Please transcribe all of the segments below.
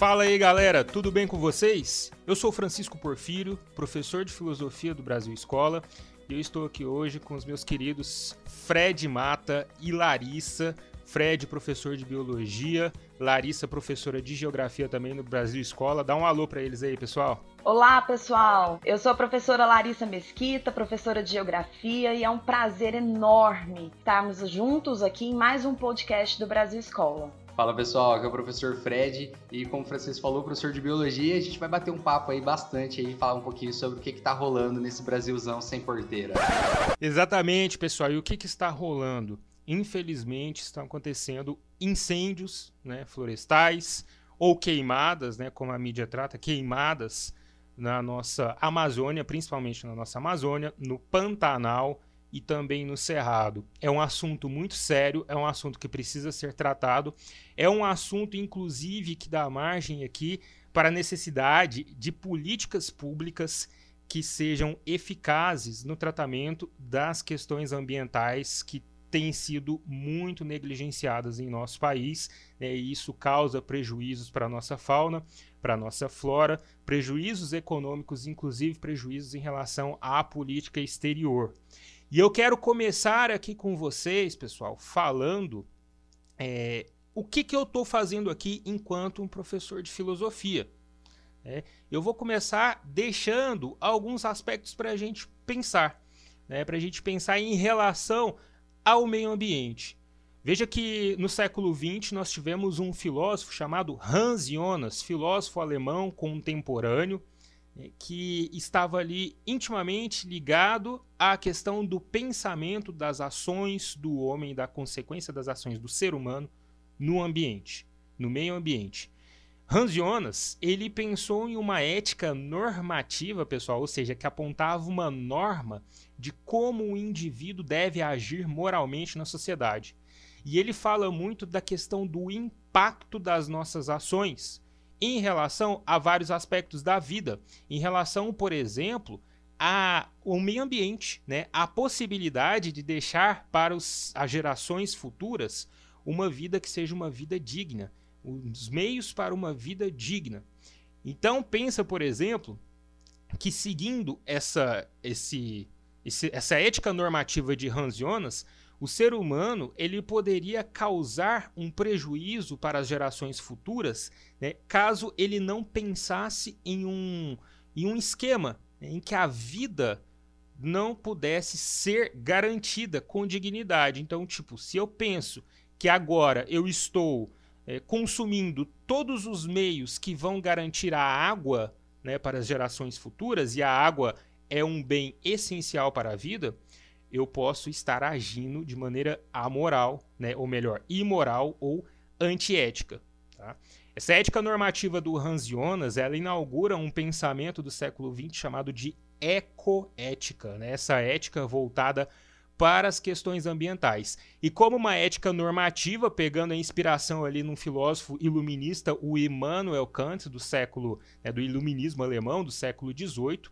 Fala aí galera, tudo bem com vocês? Eu sou Francisco Porfírio, professor de filosofia do Brasil Escola, e eu estou aqui hoje com os meus queridos Fred Mata e Larissa. Fred, professor de biologia, Larissa, professora de geografia também no Brasil Escola. Dá um alô para eles aí, pessoal. Olá, pessoal. Eu sou a professora Larissa Mesquita, professora de geografia, e é um prazer enorme estarmos juntos aqui em mais um podcast do Brasil Escola. Fala pessoal, aqui é o professor Fred e como o Francisco falou, professor de biologia, a gente vai bater um papo aí bastante aí, falar um pouquinho sobre o que está rolando nesse Brasilzão sem porteira. Exatamente, pessoal. E o que, que está rolando? Infelizmente estão acontecendo incêndios né, florestais ou queimadas, né, como a mídia trata, queimadas na nossa Amazônia, principalmente na nossa Amazônia, no Pantanal e também no Cerrado. É um assunto muito sério, é um assunto que precisa ser tratado, é um assunto, inclusive, que dá margem aqui para a necessidade de políticas públicas que sejam eficazes no tratamento das questões ambientais que têm sido muito negligenciadas em nosso país, né, e isso causa prejuízos para a nossa fauna, para a nossa flora, prejuízos econômicos, inclusive prejuízos em relação à política exterior. E eu quero começar aqui com vocês, pessoal, falando é, o que, que eu estou fazendo aqui enquanto um professor de filosofia. É, eu vou começar deixando alguns aspectos para a gente pensar, né, para a gente pensar em relação ao meio ambiente. Veja que no século XX nós tivemos um filósofo chamado Hans Jonas, filósofo alemão contemporâneo, que estava ali intimamente ligado à questão do pensamento das ações do homem, da consequência das ações do ser humano no ambiente, no meio ambiente. Hans Jonas, ele pensou em uma ética normativa, pessoal, ou seja, que apontava uma norma de como o indivíduo deve agir moralmente na sociedade. E ele fala muito da questão do impacto das nossas ações em relação a vários aspectos da vida, em relação, por exemplo, ao meio ambiente, né? a possibilidade de deixar para os, as gerações futuras uma vida que seja uma vida digna, os meios para uma vida digna. Então pensa, por exemplo, que seguindo essa, esse, esse, essa ética normativa de Hans Jonas, o ser humano ele poderia causar um prejuízo para as gerações futuras, né, caso ele não pensasse em um, em um esquema né, em que a vida não pudesse ser garantida com dignidade. Então, tipo, se eu penso que agora eu estou é, consumindo todos os meios que vão garantir a água né, para as gerações futuras, e a água é um bem essencial para a vida, eu posso estar agindo de maneira amoral, né, ou melhor, imoral ou antiética. Tá? Essa ética normativa do Hans Jonas, ela inaugura um pensamento do século XX chamado de ecoética, né? essa ética voltada para as questões ambientais. E como uma ética normativa, pegando a inspiração ali num filósofo iluminista, o Immanuel Kant, do século, né, do iluminismo alemão, do século XVIII,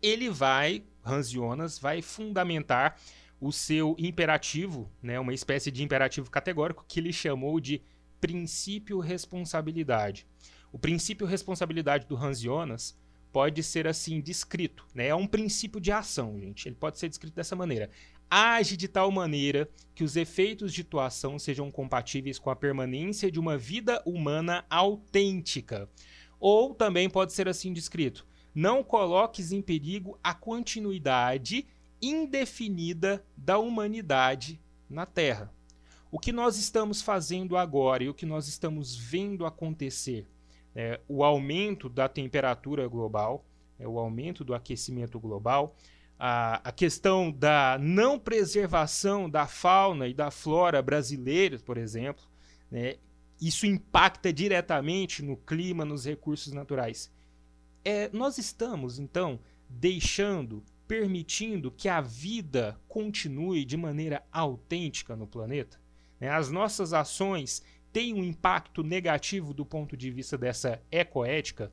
ele vai Hans Jonas vai fundamentar o seu imperativo, né, uma espécie de imperativo categórico que ele chamou de princípio responsabilidade. O princípio responsabilidade do Hans Jonas pode ser assim descrito, né? É um princípio de ação, gente. Ele pode ser descrito dessa maneira. Age de tal maneira que os efeitos de tua ação sejam compatíveis com a permanência de uma vida humana autêntica. Ou também pode ser assim descrito: não coloques em perigo a continuidade indefinida da humanidade na Terra. O que nós estamos fazendo agora e o que nós estamos vendo acontecer, é, o aumento da temperatura global, é, o aumento do aquecimento global, a, a questão da não preservação da fauna e da flora brasileiras, por exemplo, né, isso impacta diretamente no clima, nos recursos naturais. É, nós estamos, então, deixando, permitindo que a vida continue de maneira autêntica no planeta? Né? As nossas ações têm um impacto negativo do ponto de vista dessa ecoética?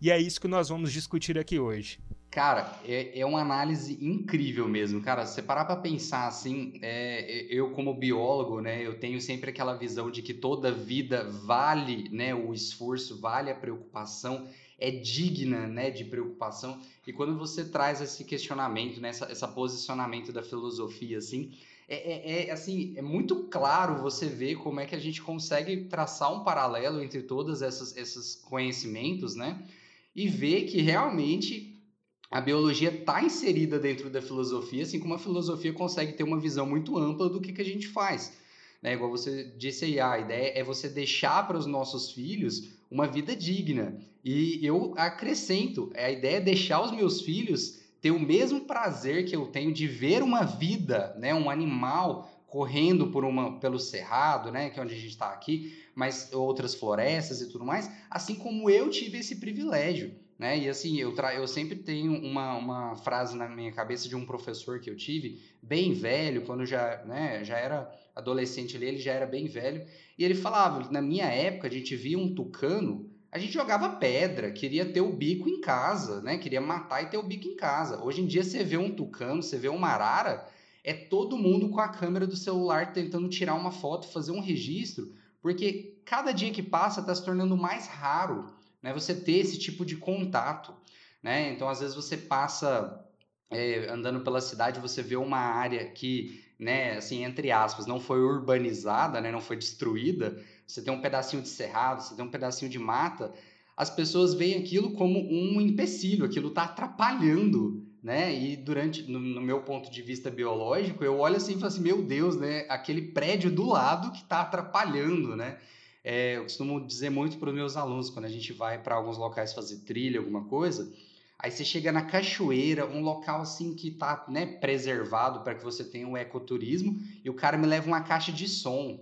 E é isso que nós vamos discutir aqui hoje. Cara, é, é uma análise incrível mesmo, cara. Se você parar para pensar assim, é, eu como biólogo, né, eu tenho sempre aquela visão de que toda vida vale, né, o esforço, vale a preocupação, é digna, né, de preocupação. E quando você traz esse questionamento, né, essa, posicionamento da filosofia, assim, é, é, é, assim, é muito claro você ver como é que a gente consegue traçar um paralelo entre todos esses, conhecimentos, né? E ver que realmente a biologia está inserida dentro da filosofia, assim como a filosofia consegue ter uma visão muito ampla do que, que a gente faz. Né? Igual você disse aí, a ideia é você deixar para os nossos filhos uma vida digna. E eu acrescento, a ideia é deixar os meus filhos ter o mesmo prazer que eu tenho de ver uma vida, né, um animal correndo por uma, pelo cerrado, né, que é onde a gente está aqui, mas outras florestas e tudo mais, assim como eu tive esse privilégio. Né? E assim, eu, tra eu sempre tenho uma, uma frase na minha cabeça de um professor que eu tive, bem velho, quando já, né, já era adolescente ali, ele já era bem velho, e ele falava, na minha época, a gente via um tucano, a gente jogava pedra, queria ter o bico em casa, né? Queria matar e ter o bico em casa. Hoje em dia você vê um tucano, você vê uma arara, é todo mundo com a câmera do celular tentando tirar uma foto, fazer um registro, porque cada dia que passa está se tornando mais raro né, você ter esse tipo de contato. Né? Então, às vezes, você passa é, andando pela cidade, você vê uma área que, né, assim, entre aspas, não foi urbanizada, né, não foi destruída, você tem um pedacinho de cerrado, você tem um pedacinho de mata, as pessoas veem aquilo como um empecilho, aquilo está atrapalhando, né? E durante, no, no, meu ponto de vista biológico, eu olho assim e falo assim, meu Deus, né? Aquele prédio do lado que está atrapalhando, né? É, eu costumo dizer muito para os meus alunos, quando a gente vai para alguns locais fazer trilha, alguma coisa, aí você chega na cachoeira, um local assim que está né, preservado para que você tenha um ecoturismo, e o cara me leva uma caixa de som.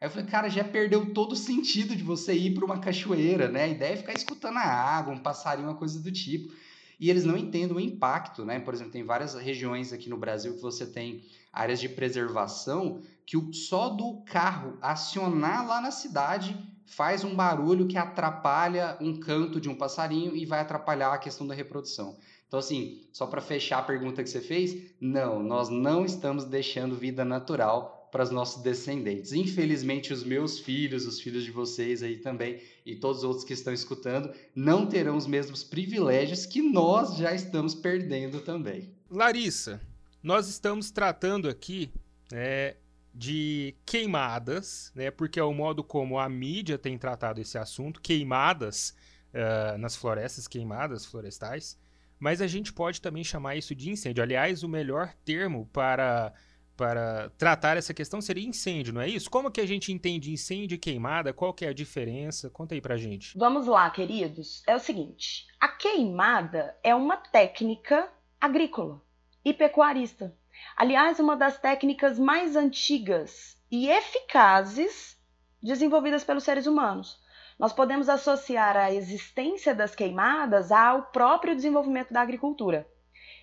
Aí eu falei, cara, já perdeu todo o sentido de você ir para uma cachoeira, né? A ideia é ficar escutando a água, um passarinho, uma coisa do tipo. E eles não entendem o impacto, né? Por exemplo, tem várias regiões aqui no Brasil que você tem áreas de preservação que o, só do carro acionar lá na cidade faz um barulho que atrapalha um canto de um passarinho e vai atrapalhar a questão da reprodução. Então, assim, só para fechar a pergunta que você fez, não, nós não estamos deixando vida natural para os nossos descendentes. Infelizmente, os meus filhos, os filhos de vocês aí também, e todos os outros que estão escutando, não terão os mesmos privilégios que nós já estamos perdendo também. Larissa, nós estamos tratando aqui é, de queimadas, né, porque é o modo como a mídia tem tratado esse assunto, queimadas uh, nas florestas, queimadas florestais, mas a gente pode também chamar isso de incêndio. Aliás, o melhor termo para, para tratar essa questão seria incêndio, não é isso? Como que a gente entende incêndio e queimada? Qual que é a diferença? Conta aí pra gente. Vamos lá, queridos. É o seguinte, a queimada é uma técnica agrícola e pecuarista. Aliás, uma das técnicas mais antigas e eficazes desenvolvidas pelos seres humanos. Nós podemos associar a existência das queimadas ao próprio desenvolvimento da agricultura.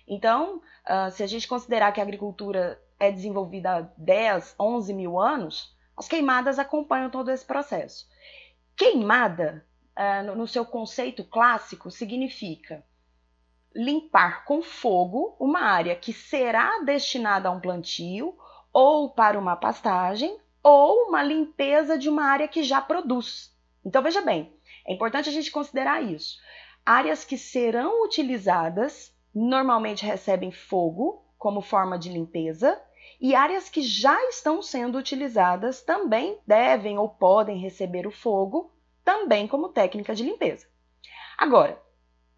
Então, uh, se a gente considerar que a agricultura é desenvolvida há 10, 11 mil anos, as queimadas acompanham todo esse processo. Queimada, uh, no seu conceito clássico, significa limpar com fogo uma área que será destinada a um plantio ou para uma pastagem ou uma limpeza de uma área que já produz. Então veja bem, é importante a gente considerar isso. Áreas que serão utilizadas normalmente recebem fogo como forma de limpeza e áreas que já estão sendo utilizadas também devem ou podem receber o fogo também como técnica de limpeza. Agora,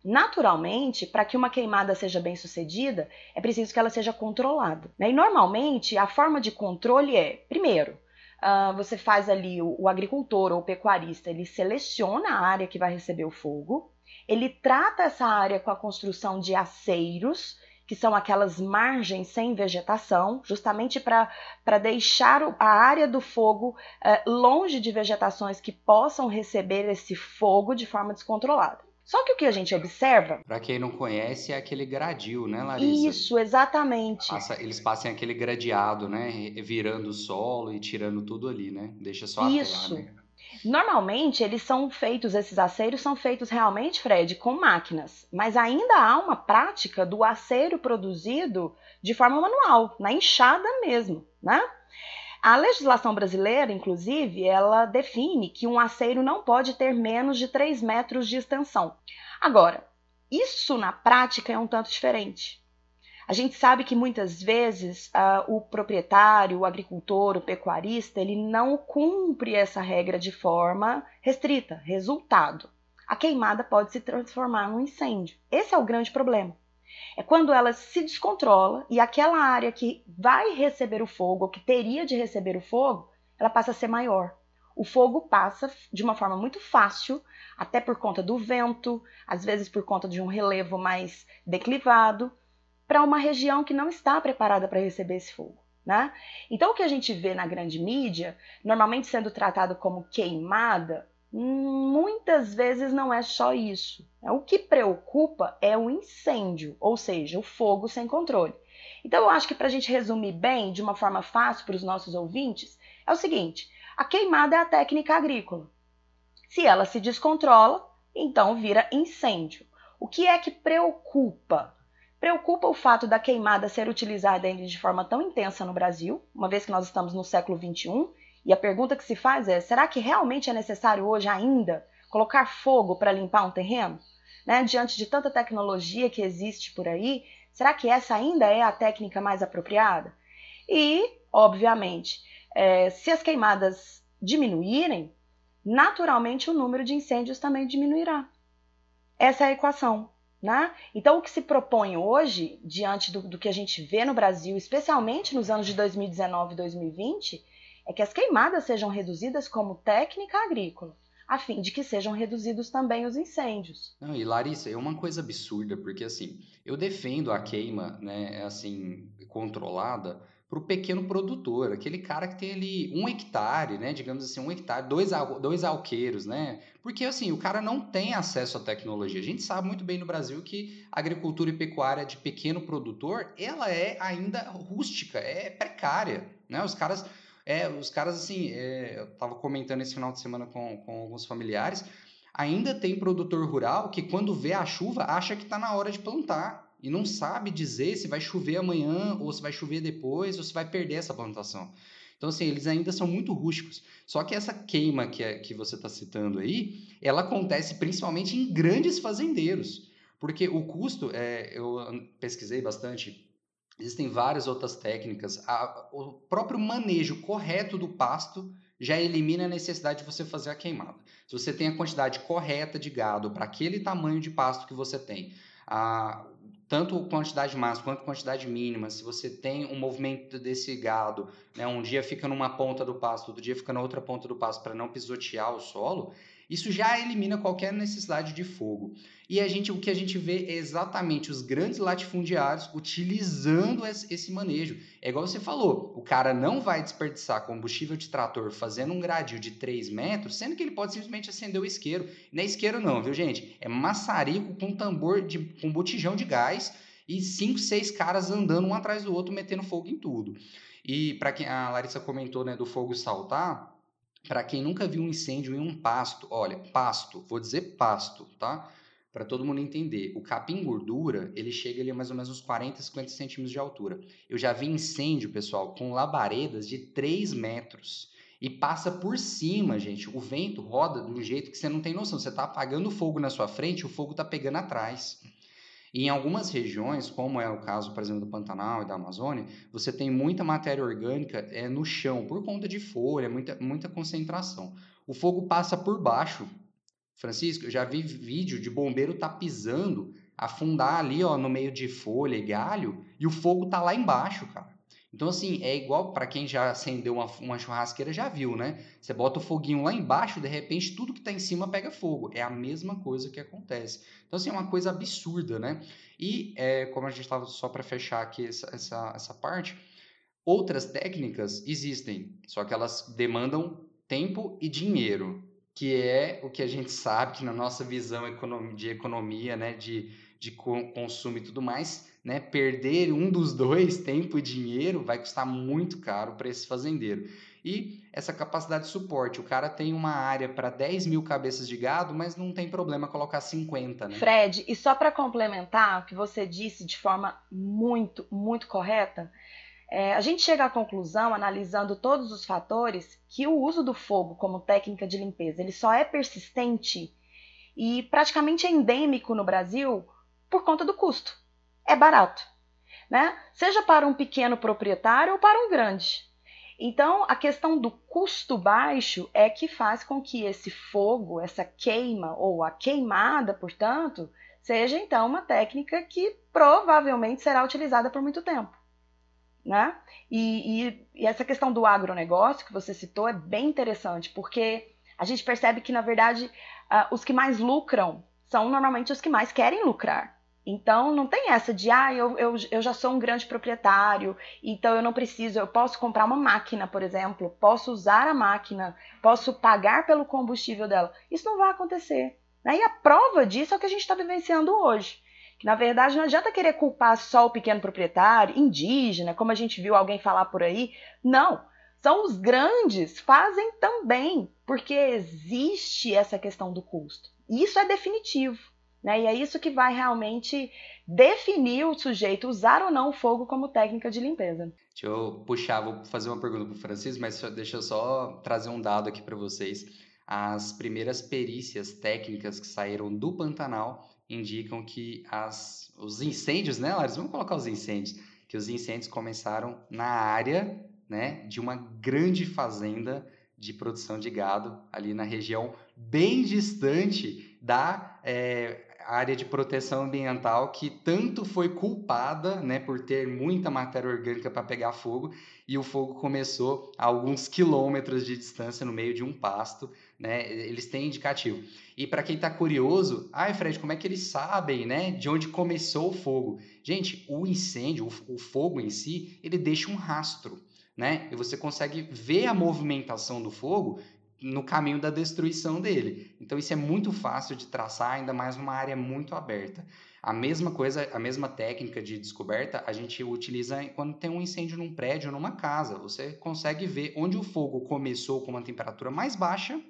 Naturalmente, para que uma queimada seja bem sucedida, é preciso que ela seja controlada. Né? E normalmente a forma de controle é, primeiro, uh, você faz ali o, o agricultor ou o pecuarista, ele seleciona a área que vai receber o fogo, ele trata essa área com a construção de aceiros, que são aquelas margens sem vegetação, justamente para deixar a área do fogo uh, longe de vegetações que possam receber esse fogo de forma descontrolada. Só que o que a gente observa. Para quem não conhece, é aquele gradil, né, Larissa? Isso, exatamente. Passa, eles passam aquele gradeado, né? Virando o solo e tirando tudo ali, né? Deixa só a Isso. terra, né? Normalmente, eles são feitos, esses aceiros são feitos realmente, Fred, com máquinas, mas ainda há uma prática do aceiro produzido de forma manual, na enxada mesmo, né? A legislação brasileira, inclusive, ela define que um aceiro não pode ter menos de 3 metros de extensão. Agora, isso na prática é um tanto diferente. A gente sabe que muitas vezes uh, o proprietário, o agricultor, o pecuarista, ele não cumpre essa regra de forma restrita. Resultado: a queimada pode se transformar num incêndio. Esse é o grande problema. É quando ela se descontrola e aquela área que vai receber o fogo, ou que teria de receber o fogo, ela passa a ser maior. O fogo passa de uma forma muito fácil, até por conta do vento, às vezes por conta de um relevo mais declivado, para uma região que não está preparada para receber esse fogo. Né? Então, o que a gente vê na grande mídia, normalmente sendo tratado como queimada, muitas vezes não é só isso. O que preocupa é o incêndio, ou seja, o fogo sem controle. Então, eu acho que para a gente resumir bem, de uma forma fácil para os nossos ouvintes, é o seguinte: a queimada é a técnica agrícola. Se ela se descontrola, então vira incêndio. O que é que preocupa? Preocupa o fato da queimada ser utilizada ainda de forma tão intensa no Brasil, uma vez que nós estamos no século XXI, e a pergunta que se faz é: será que realmente é necessário hoje ainda colocar fogo para limpar um terreno? Né? Diante de tanta tecnologia que existe por aí, será que essa ainda é a técnica mais apropriada? E, obviamente, é, se as queimadas diminuírem, naturalmente o número de incêndios também diminuirá. Essa é a equação. Né? Então, o que se propõe hoje, diante do, do, que a gente vê no Brasil, especialmente nos anos de 2019 e 2020, é que as queimadas sejam reduzidas como técnica agrícola, a fim de que sejam reduzidos também os incêndios. Não, e Larissa, é uma coisa absurda, porque assim, eu defendo a queima, né, assim, controlada, para o pequeno produtor, aquele cara que tem ali um hectare, né? Digamos assim, um hectare, dois, dois alqueiros, né? Porque assim, o cara não tem acesso à tecnologia. A gente sabe muito bem no Brasil que a agricultura e pecuária de pequeno produtor, ela é ainda rústica, é precária, né? Os caras, é, os caras assim, é, eu estava comentando esse final de semana com, com alguns familiares, ainda tem produtor rural que quando vê a chuva acha que está na hora de plantar e não sabe dizer se vai chover amanhã ou se vai chover depois ou se vai perder essa plantação. Então, assim, eles ainda são muito rústicos. Só que essa queima que, é, que você está citando aí, ela acontece principalmente em grandes fazendeiros. Porque o custo, é, eu pesquisei bastante, existem várias outras técnicas. A, o próprio manejo correto do pasto já elimina a necessidade de você fazer a queimada. Se você tem a quantidade correta de gado para aquele tamanho de pasto que você tem, a, tanto quantidade máxima quanto quantidade mínima, se você tem um movimento desse gado, né, um dia fica numa ponta do pasto, outro dia fica na outra ponta do pasto para não pisotear o solo, isso já elimina qualquer necessidade de fogo. E a gente, o que a gente vê é exatamente os grandes latifundiários utilizando esse manejo. É igual você falou, o cara não vai desperdiçar combustível de trator fazendo um gradil de 3 metros, sendo que ele pode simplesmente acender o isqueiro. Não é isqueiro não, viu gente? É maçarico com tambor, de, com botijão de gás e cinco, seis caras andando um atrás do outro, metendo fogo em tudo. E para quem a Larissa comentou né, do fogo saltar, para quem nunca viu um incêndio em um pasto, olha, pasto, vou dizer pasto, tá? Para todo mundo entender, o capim gordura, ele chega ali a mais ou menos uns 40, 50 centímetros de altura. Eu já vi incêndio, pessoal, com labaredas de 3 metros. E passa por cima, gente. O vento roda de um jeito que você não tem noção. Você está apagando fogo na sua frente, o fogo está pegando atrás. E em algumas regiões, como é o caso, por exemplo, do Pantanal e da Amazônia, você tem muita matéria orgânica é, no chão, por conta de folha, muita, muita concentração. O fogo passa por baixo. Francisco, eu já vi vídeo de bombeiro tá pisando, afundar ali ó, no meio de folha e galho, e o fogo tá lá embaixo, cara. Então, assim, é igual para quem já acendeu uma, uma churrasqueira, já viu, né? Você bota o foguinho lá embaixo, de repente tudo que está em cima pega fogo. É a mesma coisa que acontece. Então, assim, é uma coisa absurda, né? E, é, como a gente estava só para fechar aqui essa, essa, essa parte, outras técnicas existem, só que elas demandam tempo e dinheiro, que é o que a gente sabe que na nossa visão de economia, né, de, de consumo e tudo mais, né, perder um dos dois, tempo e dinheiro, vai custar muito caro para esse fazendeiro. e essa capacidade de suporte. O cara tem uma área para 10 mil cabeças de gado, mas não tem problema colocar 50, né? Fred, e só para complementar o que você disse de forma muito, muito correta, é, a gente chega à conclusão, analisando todos os fatores, que o uso do fogo como técnica de limpeza ele só é persistente e praticamente endêmico no Brasil por conta do custo. É barato, né? Seja para um pequeno proprietário ou para um grande. Então, a questão do custo baixo é que faz com que esse fogo, essa queima ou a queimada, portanto, seja então uma técnica que provavelmente será utilizada por muito tempo. Né? E, e, e essa questão do agronegócio que você citou é bem interessante, porque a gente percebe que, na verdade, uh, os que mais lucram são normalmente os que mais querem lucrar. Então não tem essa de ah, eu, eu, eu já sou um grande proprietário, então eu não preciso, eu posso comprar uma máquina, por exemplo, posso usar a máquina, posso pagar pelo combustível dela. Isso não vai acontecer. Né? E a prova disso é o que a gente está vivenciando hoje. Que na verdade não adianta querer culpar só o pequeno proprietário, indígena, como a gente viu alguém falar por aí. Não. São os grandes, fazem também, porque existe essa questão do custo. Isso é definitivo. Né? E é isso que vai realmente definir o sujeito usar ou não o fogo como técnica de limpeza. Deixa eu puxar, vou fazer uma pergunta para o Francisco, mas deixa eu só trazer um dado aqui para vocês. As primeiras perícias técnicas que saíram do Pantanal indicam que as, os incêndios, né, Laris? Vamos colocar os incêndios. Que os incêndios começaram na área né, de uma grande fazenda de produção de gado ali na região bem distante da é, área de proteção ambiental que tanto foi culpada né, por ter muita matéria orgânica para pegar fogo e o fogo começou a alguns quilômetros de distância no meio de um pasto. Né, eles têm indicativo. E para quem está curioso, ai Fred, como é que eles sabem né, de onde começou o fogo? Gente, o incêndio, o, o fogo em si, ele deixa um rastro. Né? E você consegue ver a movimentação do fogo no caminho da destruição dele. Então isso é muito fácil de traçar, ainda mais numa área muito aberta. A mesma coisa, a mesma técnica de descoberta, a gente utiliza quando tem um incêndio num prédio ou numa casa. Você consegue ver onde o fogo começou com uma temperatura mais baixa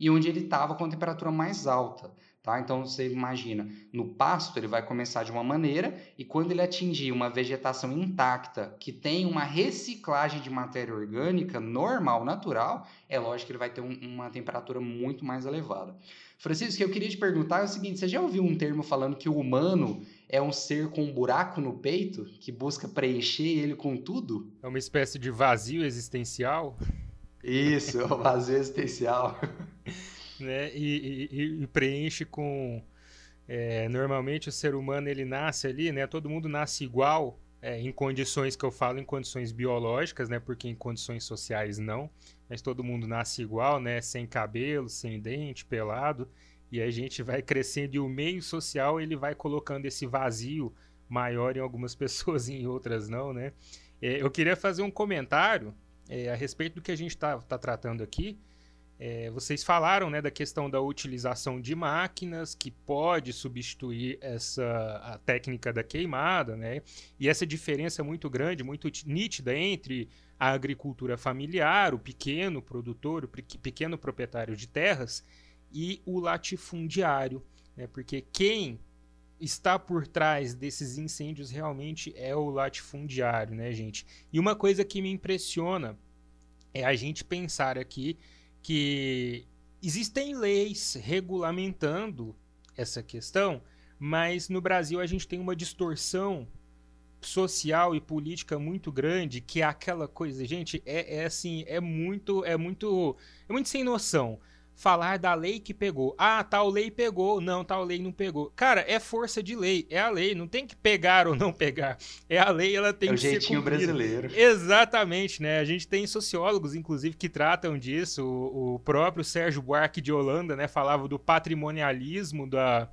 e onde ele estava com a temperatura mais alta. Tá? Então você imagina, no pasto ele vai começar de uma maneira e quando ele atingir uma vegetação intacta que tem uma reciclagem de matéria orgânica normal, natural, é lógico que ele vai ter um, uma temperatura muito mais elevada. Francisco, o que eu queria te perguntar é o seguinte: você já ouviu um termo falando que o humano é um ser com um buraco no peito que busca preencher ele com tudo? É uma espécie de vazio existencial? Isso, é o vazio existencial. né? E, e, e preenche com é, normalmente o ser humano ele nasce ali, né? Todo mundo nasce igual é, em condições que eu falo em condições biológicas, né? Porque em condições sociais não. Mas todo mundo nasce igual, né? Sem cabelo, sem dente, pelado. E a gente vai crescendo e o meio social ele vai colocando esse vazio maior em algumas pessoas e em outras não, né? É, eu queria fazer um comentário é, a respeito do que a gente está tá tratando aqui. É, vocês falaram né, da questão da utilização de máquinas que pode substituir essa a técnica da queimada, né? E essa diferença muito grande, muito nítida entre a agricultura familiar, o pequeno produtor, o pequeno proprietário de terras e o latifundiário, né? Porque quem está por trás desses incêndios realmente é o latifundiário, né, gente? E uma coisa que me impressiona é a gente pensar aqui que existem leis regulamentando essa questão, mas no Brasil a gente tem uma distorção social e política muito grande que é aquela coisa, gente, é, é assim, é muito, é muito, é muito sem noção falar da lei que pegou. Ah, tal lei pegou. Não, tal lei não pegou. Cara, é força de lei. É a lei. Não tem que pegar ou não pegar. É a lei, ela tem é que ser. É o jeitinho brasileiro. Exatamente, né? A gente tem sociólogos, inclusive, que tratam disso. O, o próprio Sérgio Buarque de Holanda, né? Falava do patrimonialismo da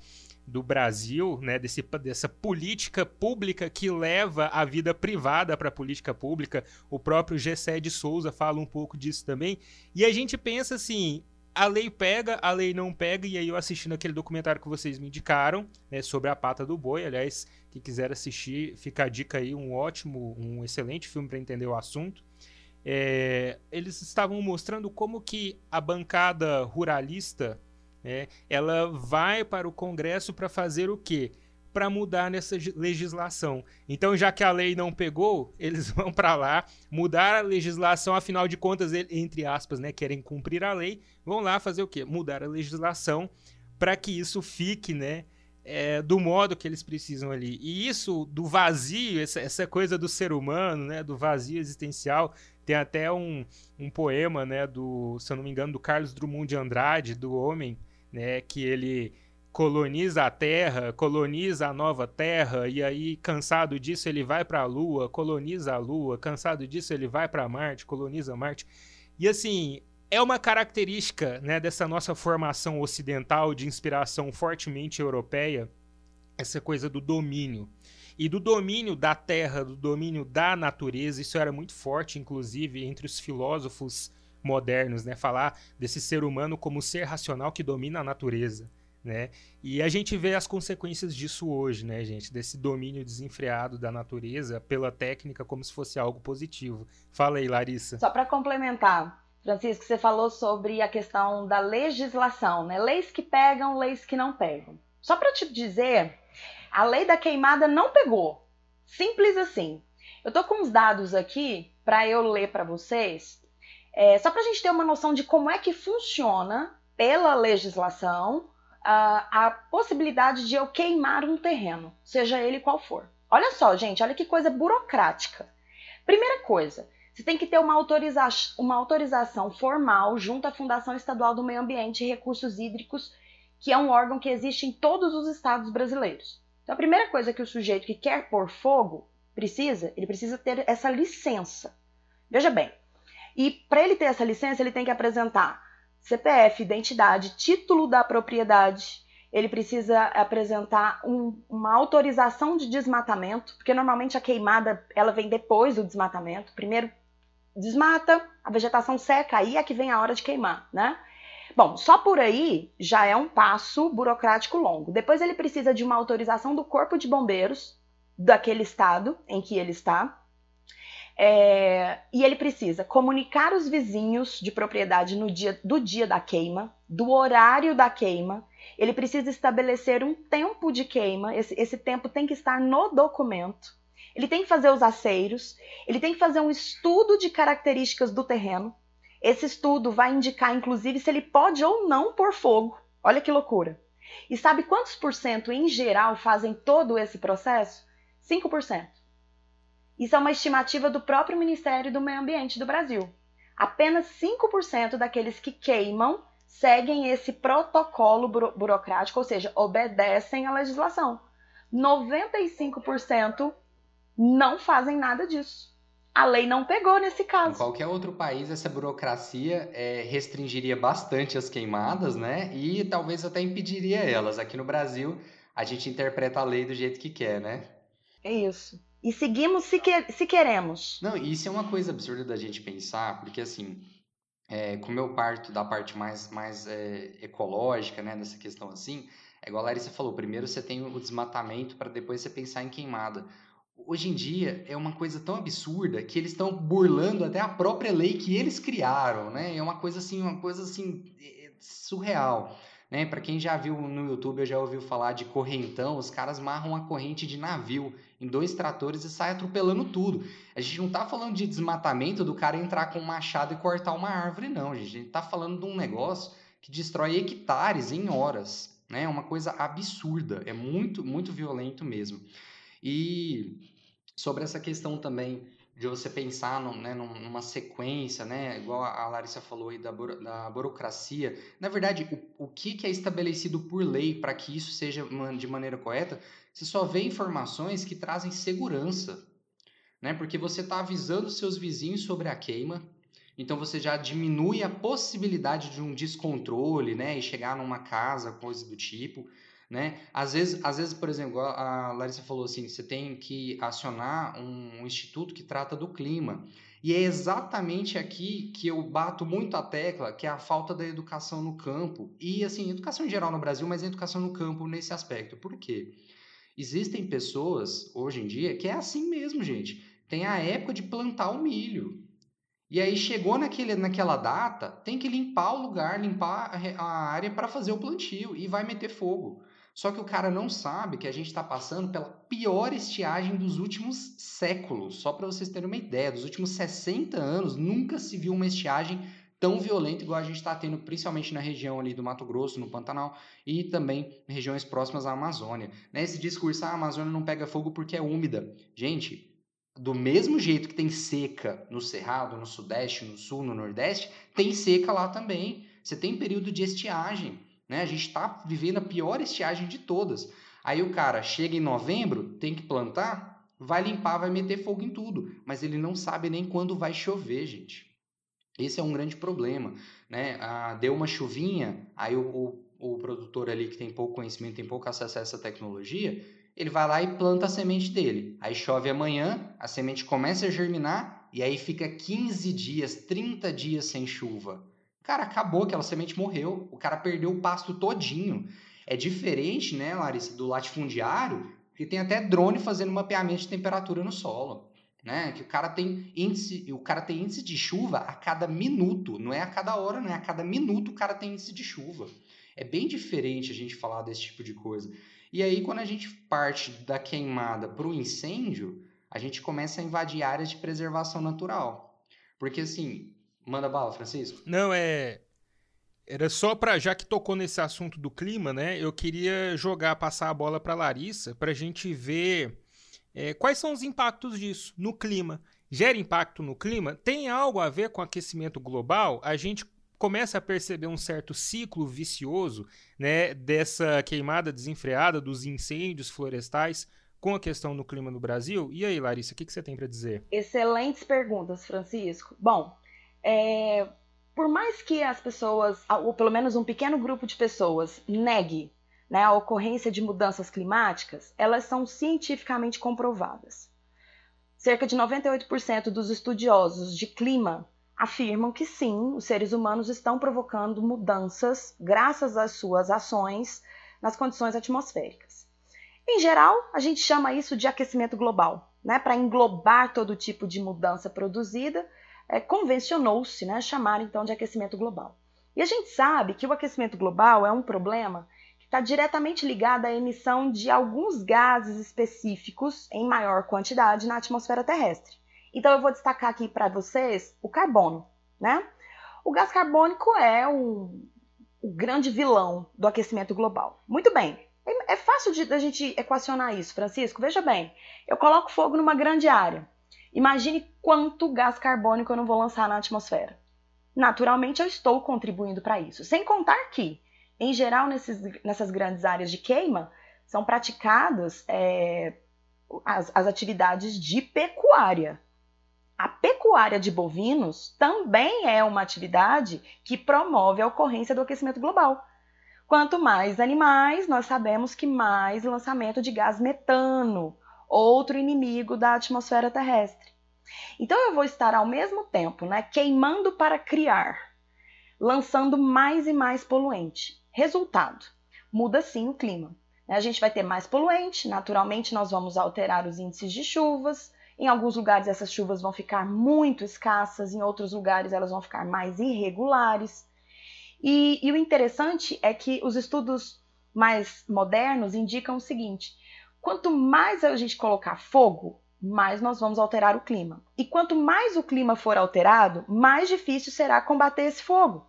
do Brasil, né, desse, dessa política pública que leva a vida privada para a política pública. O próprio Gessé de Souza fala um pouco disso também. E a gente pensa assim, a lei pega, a lei não pega, e aí eu assistindo aquele documentário que vocês me indicaram, né, sobre a pata do boi, aliás, quem quiser assistir, fica a dica aí, um ótimo, um excelente filme para entender o assunto. é, eles estavam mostrando como que a bancada ruralista é, ela vai para o Congresso para fazer o quê? Para mudar nessa legislação. Então, já que a lei não pegou, eles vão para lá mudar a legislação, afinal de contas, entre aspas, né, querem cumprir a lei, vão lá fazer o quê? Mudar a legislação para que isso fique, né, é, do modo que eles precisam ali. E isso do vazio, essa, essa coisa do ser humano, né, do vazio existencial, tem até um, um poema, né, do, se eu não me engano, do Carlos Drummond de Andrade, do Homem, né, que ele coloniza a Terra, coloniza a nova Terra e aí cansado disso ele vai para a Lua, coloniza a Lua, cansado disso ele vai para Marte, coloniza Marte. E assim, é uma característica, né, dessa nossa formação ocidental de inspiração fortemente europeia, essa coisa do domínio e do domínio da terra, do domínio da natureza. Isso era muito forte, inclusive, entre os filósofos modernos, né? Falar desse ser humano como ser racional que domina a natureza, né? E a gente vê as consequências disso hoje, né, gente? Desse domínio desenfreado da natureza pela técnica como se fosse algo positivo. Fala aí, Larissa. Só para complementar, Francisco, você falou sobre a questão da legislação, né? Leis que pegam, leis que não pegam. Só para te dizer a lei da queimada não pegou. Simples assim. Eu tô com uns dados aqui para eu ler para vocês, é, só para a gente ter uma noção de como é que funciona pela legislação a, a possibilidade de eu queimar um terreno, seja ele qual for. Olha só, gente, olha que coisa burocrática. Primeira coisa, você tem que ter uma, autoriza uma autorização formal junto à Fundação Estadual do Meio Ambiente e Recursos Hídricos, que é um órgão que existe em todos os estados brasileiros. Então, a primeira coisa que o sujeito que quer pôr fogo precisa, ele precisa ter essa licença. Veja bem, e para ele ter essa licença, ele tem que apresentar CPF, identidade, título da propriedade, ele precisa apresentar um, uma autorização de desmatamento, porque normalmente a queimada ela vem depois do desmatamento. Primeiro desmata, a vegetação seca, aí é que vem a hora de queimar, né? Bom, só por aí já é um passo burocrático longo. Depois ele precisa de uma autorização do Corpo de Bombeiros daquele estado em que ele está. É, e ele precisa comunicar os vizinhos de propriedade no dia do dia da queima, do horário da queima. Ele precisa estabelecer um tempo de queima. Esse, esse tempo tem que estar no documento. Ele tem que fazer os aceiros. Ele tem que fazer um estudo de características do terreno esse estudo vai indicar, inclusive, se ele pode ou não pôr fogo. Olha que loucura. E sabe quantos por cento, em geral, fazem todo esse processo? 5%. Isso é uma estimativa do próprio Ministério do Meio Ambiente do Brasil. Apenas 5% daqueles que queimam seguem esse protocolo buro burocrático, ou seja, obedecem à legislação. 95% não fazem nada disso a lei não pegou nesse caso. Em qualquer outro país, essa burocracia é, restringiria bastante as queimadas, né? E talvez até impediria elas. Aqui no Brasil, a gente interpreta a lei do jeito que quer, né? É isso. E seguimos se, que, se queremos. Não, isso é uma coisa absurda da gente pensar, porque assim, é, como eu parto da parte mais, mais é, ecológica, né, dessa questão assim, é igual a Larissa falou, primeiro você tem o desmatamento para depois você pensar em queimada hoje em dia é uma coisa tão absurda que eles estão burlando até a própria lei que eles criaram, né? É uma coisa assim, uma coisa assim é, surreal. Né? Para quem já viu no YouTube, eu já ouviu falar de correntão, os caras marram uma corrente de navio em dois tratores e saem atropelando tudo. A gente não está falando de desmatamento do cara entrar com um machado e cortar uma árvore, não, gente. A gente está falando de um negócio que destrói hectares em horas. Né? É uma coisa absurda, é muito, muito violento mesmo. E sobre essa questão também de você pensar num, né, numa sequência, né, igual a Larissa falou aí da, da burocracia, na verdade, o, o que, que é estabelecido por lei para que isso seja de maneira correta, você só vê informações que trazem segurança, né, porque você está avisando seus vizinhos sobre a queima, então você já diminui a possibilidade de um descontrole, né, e chegar numa casa, coisa do tipo. Né? Às, vezes, às vezes, por exemplo, a Larissa falou assim: você tem que acionar um, instituto que trata do clima. E é exatamente aqui que eu bato muito a tecla, que é a falta da educação no campo. E, assim, educação em geral no Brasil, mas educação no campo nesse aspecto. Por quê? Existem pessoas, hoje em dia, que é assim mesmo, gente. Tem a época de plantar o milho. E aí chegou naquele, naquela data, tem que limpar o lugar, limpar a área para fazer o plantio e vai meter fogo. Só que o cara não sabe que a gente está passando pela pior estiagem dos últimos séculos. Só para vocês terem uma ideia, dos últimos 60 anos nunca se viu uma estiagem tão violenta igual a gente está tendo, principalmente na região ali do Mato Grosso, no Pantanal, e também em regiões próximas à Amazônia. Né? Esse discurso, ah, a Amazônia não pega fogo porque é úmida. Gente, do mesmo jeito que tem seca no Cerrado, no Sudeste, no Sul, no Nordeste, tem seca lá também. Você tem período de estiagem. Né? A gente está vivendo a pior estiagem de todas. Aí o cara chega em novembro, tem que plantar, vai limpar, vai meter fogo em tudo. Mas ele não sabe nem quando vai chover, gente. Esse é um grande problema. Né? Ah, deu uma chuvinha, aí o, o, o produtor ali que tem pouco conhecimento, tem pouco acesso a essa tecnologia, ele vai lá e planta a semente dele. Aí chove amanhã, a semente começa a germinar e aí fica 15 dias, 30 dias sem chuva. Cara, acabou, aquela semente morreu. O cara perdeu o pasto todinho. É diferente, né, Larissa, do latifundiário, que tem até drone fazendo mapeamento de temperatura no solo. Né? Que o cara tem índice, o cara tem índice de chuva a cada minuto, não é a cada hora, não é a cada minuto o cara tem índice de chuva. É bem diferente a gente falar desse tipo de coisa. E aí, quando a gente parte da queimada para o incêndio, a gente começa a invadir áreas de preservação natural. Porque, assim, manda bala, Francisco. Não, é. Era só para já que tocou nesse assunto do clima, né? Eu queria jogar, passar a bola para Larissa, para a gente ver é, quais são os impactos disso no clima. Gera impacto no clima? Tem algo a ver com aquecimento global? A gente começa a perceber um certo ciclo vicioso né, dessa queimada desenfreada, dos incêndios florestais com a questão do clima no Brasil. E aí, Larissa, o que, que você tem para dizer? Excelentes perguntas, Francisco. Bom, é, por mais que as pessoas, ou pelo menos um pequeno grupo de pessoas, negue né, a ocorrência de mudanças climáticas, elas são cientificamente comprovadas. Cerca de 98% dos estudiosos de clima afirmam que sim, os seres humanos estão provocando mudanças graças às suas ações nas condições atmosféricas. Em geral, a gente chama isso de aquecimento global, né? Para englobar todo tipo de mudança produzida, é, convencionou-se né, chamar então de aquecimento global. E a gente sabe que o aquecimento global é um problema que está diretamente ligado à emissão de alguns gases específicos em maior quantidade na atmosfera terrestre. Então eu vou destacar aqui para vocês o carbono, né? O gás carbônico é o, o grande vilão do aquecimento global. Muito bem, é, é fácil de a gente equacionar isso, Francisco. Veja bem, eu coloco fogo numa grande área. Imagine quanto gás carbônico eu não vou lançar na atmosfera. Naturalmente, eu estou contribuindo para isso. Sem contar que, em geral, nesses, nessas grandes áreas de queima, são praticadas é, as, as atividades de pecuária. A pecuária de bovinos também é uma atividade que promove a ocorrência do aquecimento global. Quanto mais animais, nós sabemos que mais lançamento de gás metano, outro inimigo da atmosfera terrestre. Então eu vou estar ao mesmo tempo, né, queimando para criar, lançando mais e mais poluente. Resultado: muda sim o clima. A gente vai ter mais poluente, naturalmente nós vamos alterar os índices de chuvas, em alguns lugares essas chuvas vão ficar muito escassas, em outros lugares elas vão ficar mais irregulares. E, e o interessante é que os estudos mais modernos indicam o seguinte: quanto mais a gente colocar fogo, mais nós vamos alterar o clima. E quanto mais o clima for alterado, mais difícil será combater esse fogo.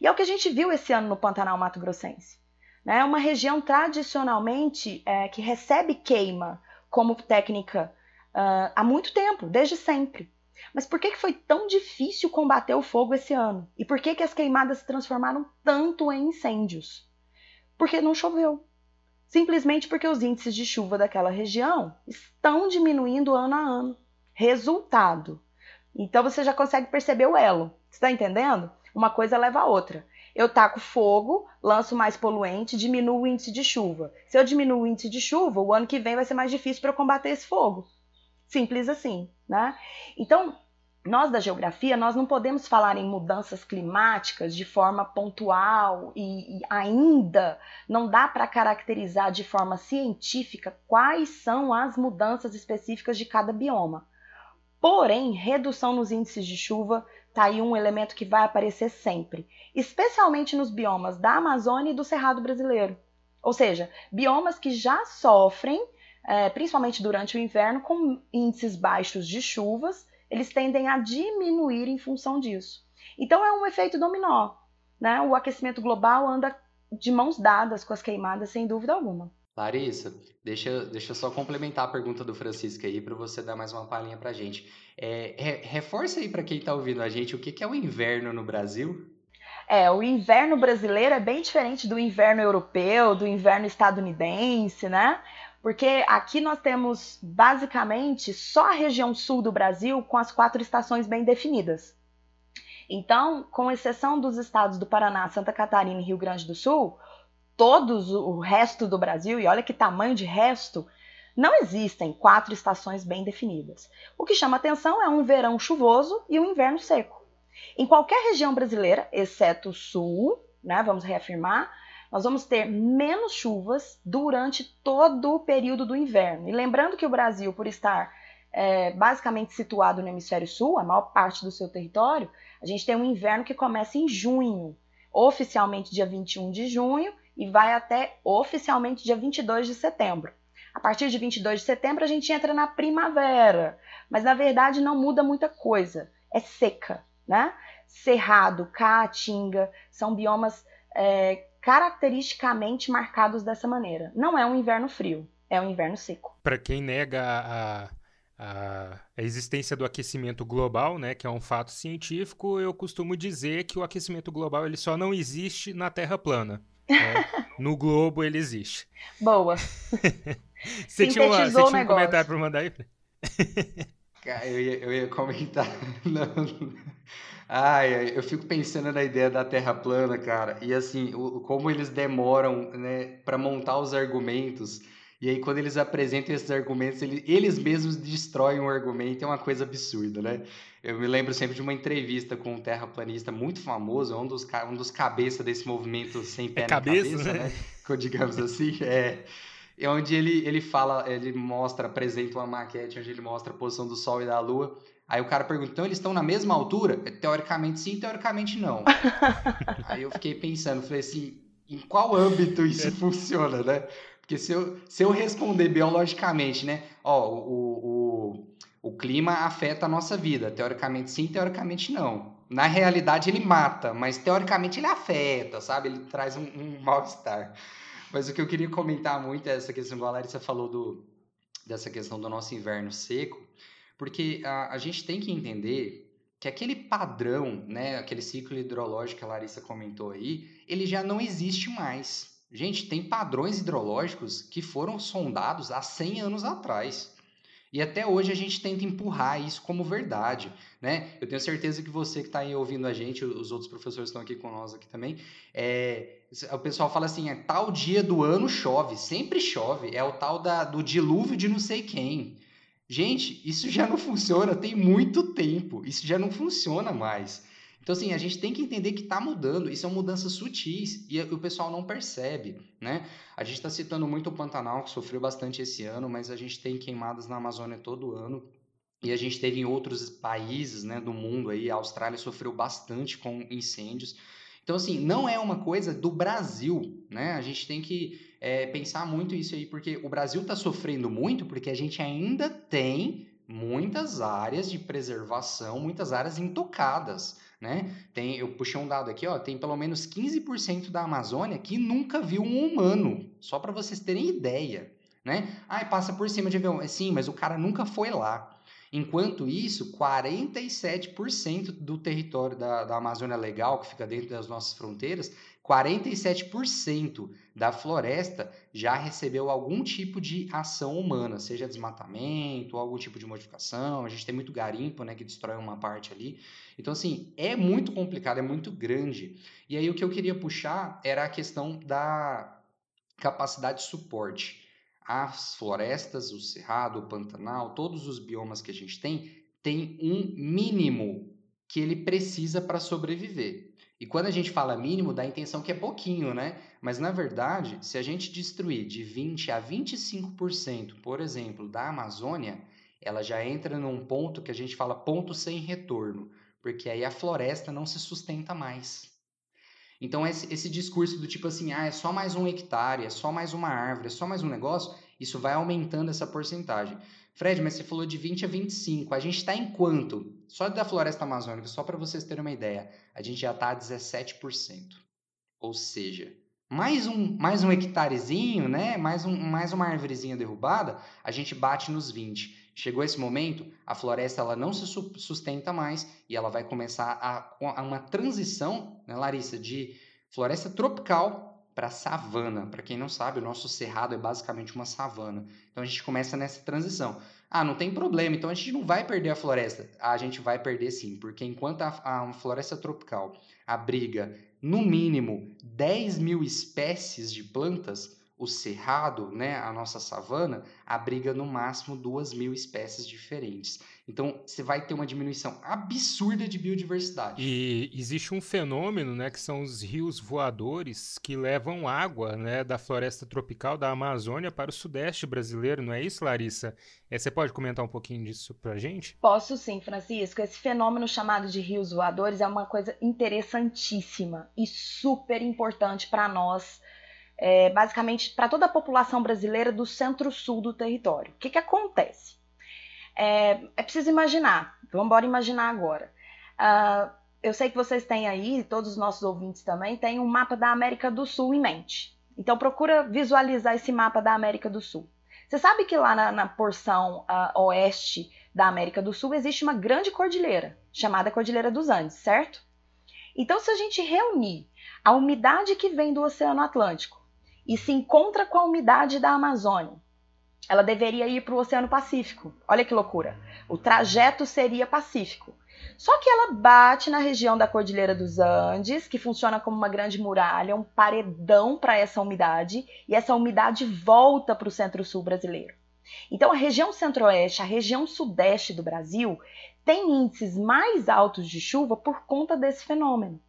E é o que a gente viu esse ano no Pantanal Mato Grossense. É né? uma região tradicionalmente é, que recebe queima como técnica uh, há muito tempo, desde sempre. Mas por que, que foi tão difícil combater o fogo esse ano? E por que, que as queimadas se transformaram tanto em incêndios? Porque não choveu. Simplesmente porque os índices de chuva daquela região estão diminuindo ano a ano. Resultado. Então você já consegue perceber o elo. Está entendendo? Uma coisa leva a outra. Eu taco fogo, lanço mais poluente, diminuo o índice de chuva. Se eu diminuo o índice de chuva, o ano que vem vai ser mais difícil para eu combater esse fogo. Simples assim, né? Então, nós da geografia, nós não podemos falar em mudanças climáticas de forma pontual e, e ainda não dá para caracterizar de forma científica quais são as mudanças específicas de cada bioma. Porém, redução nos índices de chuva está aí um elemento que vai aparecer sempre, especialmente nos biomas da Amazônia e do Cerrado brasileiro. Ou seja, biomas que já sofrem, é, principalmente durante o inverno, com índices baixos de chuvas, eles tendem a diminuir em função disso. Então é um efeito dominó. Né? O aquecimento global anda de mãos dadas com as queimadas, sem dúvida alguma. Larissa, deixa, deixa eu só complementar a pergunta do Francisco aí para você dar mais uma palhinha para a gente. É, re, reforça aí para quem está ouvindo a gente o que, que é o inverno no Brasil. É, o inverno brasileiro é bem diferente do inverno europeu, do inverno estadunidense, né? Porque aqui nós temos basicamente só a região sul do Brasil com as quatro estações bem definidas. Então, com exceção dos estados do Paraná, Santa Catarina e Rio Grande do Sul, todos o resto do Brasil, e olha que tamanho de resto, não existem quatro estações bem definidas. O que chama atenção é um verão chuvoso e um inverno seco. Em qualquer região brasileira, exceto o sul, né, vamos reafirmar, nós vamos ter menos chuvas durante todo o período do inverno. E lembrando que o Brasil, por estar é, basicamente situado no hemisfério sul, a maior parte do seu território, a gente tem um inverno que começa em junho, oficialmente dia 21 de junho, e vai até oficialmente dia 22 de setembro. A partir de 22 de setembro a gente entra na primavera, mas na verdade não muda muita coisa. É seca, né? Cerrado, Caatinga são biomas é, caracteristicamente marcados dessa maneira. Não é um inverno frio, é um inverno seco. Para quem nega a, a, a, existência do aquecimento global, né, que é um fato científico, eu costumo dizer que o aquecimento global ele só não existe na Terra plana. É, no Globo ele existe. Boa. você tinha, uma, você tinha um comentário para mandar aí? Eu ia, eu ia comentar. Ai, eu fico pensando na ideia da Terra plana, cara. E assim, o, como eles demoram, né, para montar os argumentos. E aí, quando eles apresentam esses argumentos, eles, eles mesmos destroem o argumento. É uma coisa absurda, né? Eu me lembro sempre de uma entrevista com um terraplanista muito famoso, um dos, um dos cabeças desse movimento sem pé é na cabeça, cabeça né? né? Digamos assim, é, é onde ele, ele fala, ele mostra, apresenta uma maquete onde ele mostra a posição do Sol e da Lua. Aí o cara pergunta, então eles estão na mesma altura? É, teoricamente sim, teoricamente não. Aí eu fiquei pensando, falei assim, em qual âmbito isso funciona, né? Porque se eu, se eu responder biologicamente, né? Ó, o, o o clima afeta a nossa vida. Teoricamente sim, teoricamente não. Na realidade ele mata, mas teoricamente ele afeta, sabe? Ele traz um, um mal-estar. Mas o que eu queria comentar muito é essa questão, a Larissa falou do, dessa questão do nosso inverno seco, porque a, a gente tem que entender que aquele padrão, né, aquele ciclo hidrológico que a Larissa comentou aí, ele já não existe mais. Gente, tem padrões hidrológicos que foram sondados há 100 anos atrás. E até hoje a gente tenta empurrar isso como verdade, né? Eu tenho certeza que você que está aí ouvindo a gente, os outros professores estão aqui com nós aqui também, é, o pessoal fala assim, é tal dia do ano chove, sempre chove, é o tal da, do dilúvio de não sei quem. Gente, isso já não funciona tem muito tempo, isso já não funciona mais. Então, assim, a gente tem que entender que está mudando, e são mudanças sutis, e o pessoal não percebe, né? A gente está citando muito o Pantanal, que sofreu bastante esse ano, mas a gente tem queimadas na Amazônia todo ano, e a gente teve em outros países né, do mundo aí, a Austrália sofreu bastante com incêndios. Então, assim, não é uma coisa do Brasil, né? A gente tem que é, pensar muito isso aí, porque o Brasil está sofrendo muito porque a gente ainda tem muitas áreas de preservação, muitas áreas intocadas. Né? Tem, eu puxei um dado aqui, ó, tem pelo menos 15% da Amazônia que nunca viu um humano, só para vocês terem ideia. Né? Ah, passa por cima de avião. Sim, mas o cara nunca foi lá. Enquanto isso, 47% do território da, da Amazônia Legal, que fica dentro das nossas fronteiras, 47% da floresta já recebeu algum tipo de ação humana, seja desmatamento, algum tipo de modificação. A gente tem muito garimpo, né, que destrói uma parte ali. Então, assim, é muito complicado, é muito grande. E aí o que eu queria puxar era a questão da capacidade de suporte. As florestas, o cerrado, o pantanal, todos os biomas que a gente tem, tem um mínimo que ele precisa para sobreviver. E quando a gente fala mínimo, dá a intenção que é pouquinho, né? Mas na verdade, se a gente destruir de 20 a 25%, por exemplo, da Amazônia, ela já entra num ponto que a gente fala ponto sem retorno, porque aí a floresta não se sustenta mais. Então, esse, esse discurso do tipo assim, ah, é só mais um hectare, é só mais uma árvore, é só mais um negócio, isso vai aumentando essa porcentagem. Fred, mas você falou de 20 a 25. A gente está em quanto? Só da floresta amazônica, só para vocês terem uma ideia, a gente já está a 17%. Ou seja, mais um, mais um hectarezinho, né? mais, um, mais uma árvorezinha derrubada, a gente bate nos 20. Chegou esse momento, a floresta ela não se sustenta mais e ela vai começar a, a uma transição, né, Larissa, de floresta tropical para savana. Para quem não sabe, o nosso cerrado é basicamente uma savana. Então a gente começa nessa transição. Ah, não tem problema, então a gente não vai perder a floresta. Ah, a gente vai perder sim, porque enquanto a, a floresta tropical abriga no mínimo 10 mil espécies de plantas, o cerrado, né, a nossa savana, abriga no máximo duas mil espécies diferentes. Então, você vai ter uma diminuição absurda de biodiversidade. E existe um fenômeno, né, que são os rios voadores que levam água, né, da floresta tropical da Amazônia para o sudeste brasileiro, não é isso, Larissa? É, você pode comentar um pouquinho disso para a gente? Posso sim, Francisco. Esse fenômeno chamado de rios voadores é uma coisa interessantíssima e super importante para nós é, basicamente para toda a população brasileira do centro-sul do território. O que, que acontece? É, é preciso imaginar, vamos embora imaginar agora. Uh, eu sei que vocês têm aí, todos os nossos ouvintes também, têm um mapa da América do Sul em mente. Então procura visualizar esse mapa da América do Sul. Você sabe que lá na, na porção uh, oeste da América do Sul existe uma grande cordilheira, chamada Cordilheira dos Andes, certo? Então, se a gente reunir a umidade que vem do Oceano Atlântico e se encontra com a umidade da Amazônia. Ela deveria ir para o Oceano Pacífico. Olha que loucura. O trajeto seria pacífico. Só que ela bate na região da Cordilheira dos Andes, que funciona como uma grande muralha, um paredão para essa umidade, e essa umidade volta para o centro-sul brasileiro. Então, a região centro-oeste, a região sudeste do Brasil, tem índices mais altos de chuva por conta desse fenômeno.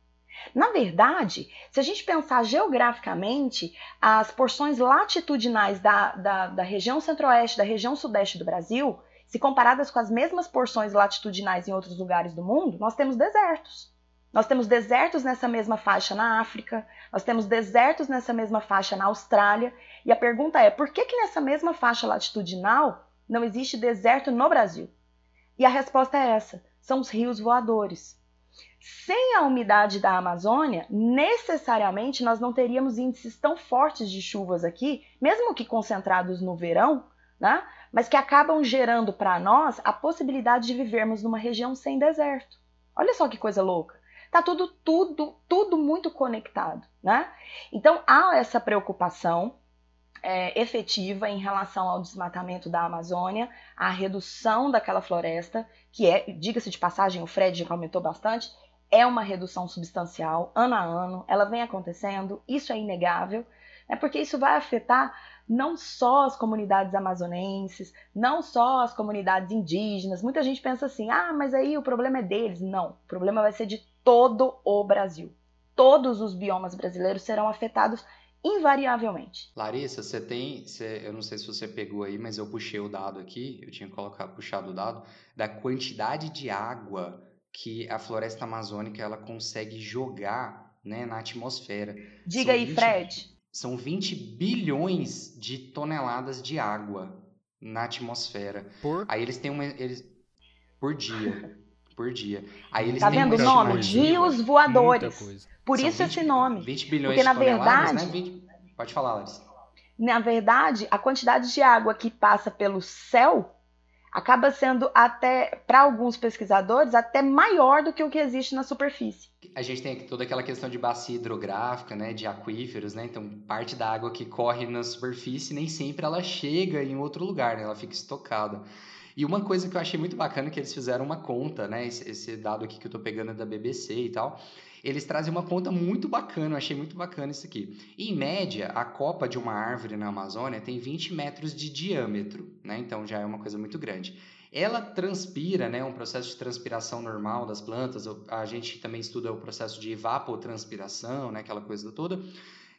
Na verdade, se a gente pensar geograficamente, as porções latitudinais da, da, da região centro-oeste, da região sudeste do Brasil, se comparadas com as mesmas porções latitudinais em outros lugares do mundo, nós temos desertos. Nós temos desertos nessa mesma faixa na África, nós temos desertos nessa mesma faixa na Austrália, e a pergunta é: por que, que nessa mesma faixa latitudinal não existe deserto no Brasil? E a resposta é essa: são os rios voadores. Sem a umidade da Amazônia, necessariamente nós não teríamos índices tão fortes de chuvas aqui, mesmo que concentrados no verão, né? mas que acabam gerando para nós a possibilidade de vivermos numa região sem deserto. Olha só que coisa louca. Tá tudo, tudo, tudo muito conectado, né? Então há essa preocupação é, efetiva em relação ao desmatamento da Amazônia, a redução daquela floresta, que é, diga-se de passagem, o Fred já comentou bastante, é uma redução substancial, ano a ano, ela vem acontecendo, isso é inegável, né, porque isso vai afetar não só as comunidades amazonenses, não só as comunidades indígenas. Muita gente pensa assim: ah, mas aí o problema é deles. Não, o problema vai ser de todo o Brasil. Todos os biomas brasileiros serão afetados invariavelmente. Larissa, você tem, você, eu não sei se você pegou aí, mas eu puxei o dado aqui, eu tinha colocado, puxado o dado da quantidade de água que a floresta amazônica ela consegue jogar né, na atmosfera. Diga são aí, 20, Fred. São 20 bilhões de toneladas de água na atmosfera. Por? Aí eles têm uma. Eles, por dia. por dia. Aí eles tá têm vendo o nome? Rios voadores. Por São isso 20, esse nome. 20 bilhões Porque, de na toneladas, verdade, né? 20... Pode falar, Larissa. Na verdade, a quantidade de água que passa pelo céu acaba sendo até, para alguns pesquisadores, até maior do que o que existe na superfície. A gente tem toda aquela questão de bacia hidrográfica, né, de aquíferos, né? Então, parte da água que corre na superfície nem sempre ela chega em outro lugar, né? Ela fica estocada. E uma coisa que eu achei muito bacana é que eles fizeram uma conta, né? Esse, esse dado aqui que eu estou pegando é da BBC e tal eles trazem uma conta muito bacana, eu achei muito bacana isso aqui. Em média, a copa de uma árvore na Amazônia tem 20 metros de diâmetro, né? Então já é uma coisa muito grande. Ela transpira, né? Um processo de transpiração normal das plantas. A gente também estuda o processo de evapotranspiração, né? Aquela coisa toda.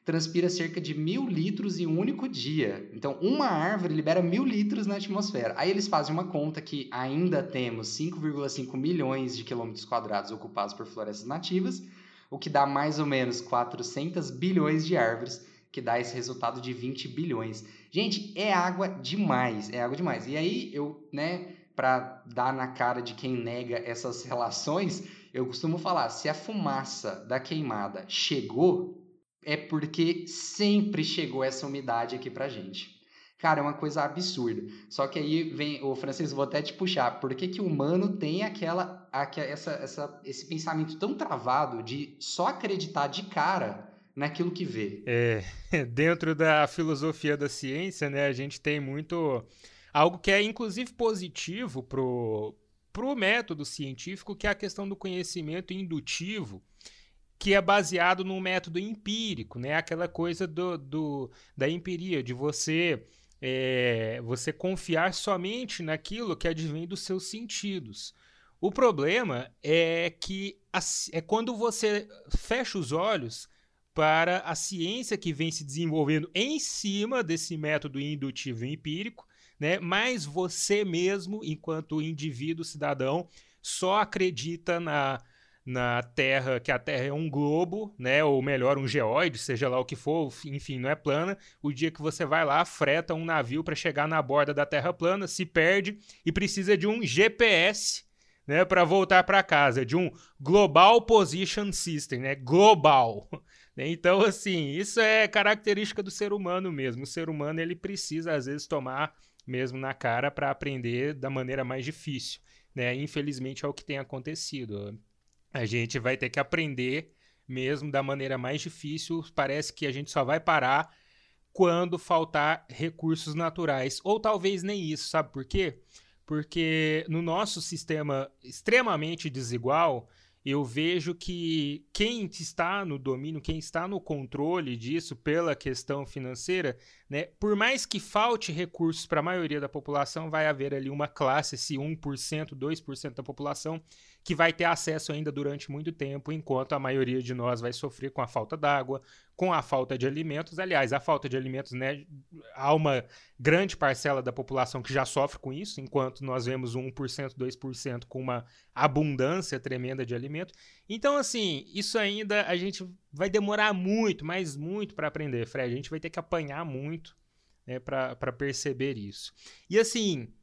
Transpira cerca de mil litros em um único dia. Então, uma árvore libera mil litros na atmosfera. Aí eles fazem uma conta que ainda temos 5,5 milhões de quilômetros quadrados ocupados por florestas nativas, o que dá mais ou menos 400 bilhões de árvores, que dá esse resultado de 20 bilhões. Gente, é água demais, é água demais. E aí eu, né, para dar na cara de quem nega essas relações, eu costumo falar, se a fumaça da queimada chegou, é porque sempre chegou essa umidade aqui pra gente. Cara, é uma coisa absurda. Só que aí vem, o Francisco, vou até te puxar. Por que, que o humano tem aquela, aquela essa, essa, esse pensamento tão travado de só acreditar de cara naquilo que vê? É, dentro da filosofia da ciência, né, a gente tem muito algo que é inclusive positivo pro pro método científico, que é a questão do conhecimento indutivo que é baseado num método empírico, né? Aquela coisa do, do da empiria, de você é, você confiar somente naquilo que advém dos seus sentidos. O problema é que a, é quando você fecha os olhos para a ciência que vem se desenvolvendo em cima desse método indutivo empírico, né? Mas você mesmo, enquanto indivíduo cidadão, só acredita na na Terra, que a Terra é um globo, né, ou melhor, um geóide, seja lá o que for, enfim, não é plana. O dia que você vai lá, freta um navio para chegar na borda da Terra plana, se perde e precisa de um GPS, né, para voltar para casa, de um Global Position System, né, global. Então, assim, isso é característica do ser humano mesmo. O ser humano ele precisa às vezes tomar mesmo na cara para aprender da maneira mais difícil, né? Infelizmente é o que tem acontecido. A gente vai ter que aprender mesmo da maneira mais difícil. Parece que a gente só vai parar quando faltar recursos naturais. Ou talvez nem isso, sabe por quê? Porque no nosso sistema extremamente desigual, eu vejo que quem está no domínio, quem está no controle disso pela questão financeira, né, por mais que falte recursos para a maioria da população, vai haver ali uma classe, esse 1%, 2% da população, que vai ter acesso ainda durante muito tempo, enquanto a maioria de nós vai sofrer com a falta d'água, com a falta de alimentos. Aliás, a falta de alimentos, né, há uma grande parcela da população que já sofre com isso, enquanto nós vemos 1%, 2% com uma abundância tremenda de alimento. Então, assim, isso ainda a gente vai demorar muito, mas muito para aprender, Fred. A gente vai ter que apanhar muito né, para perceber isso. E assim,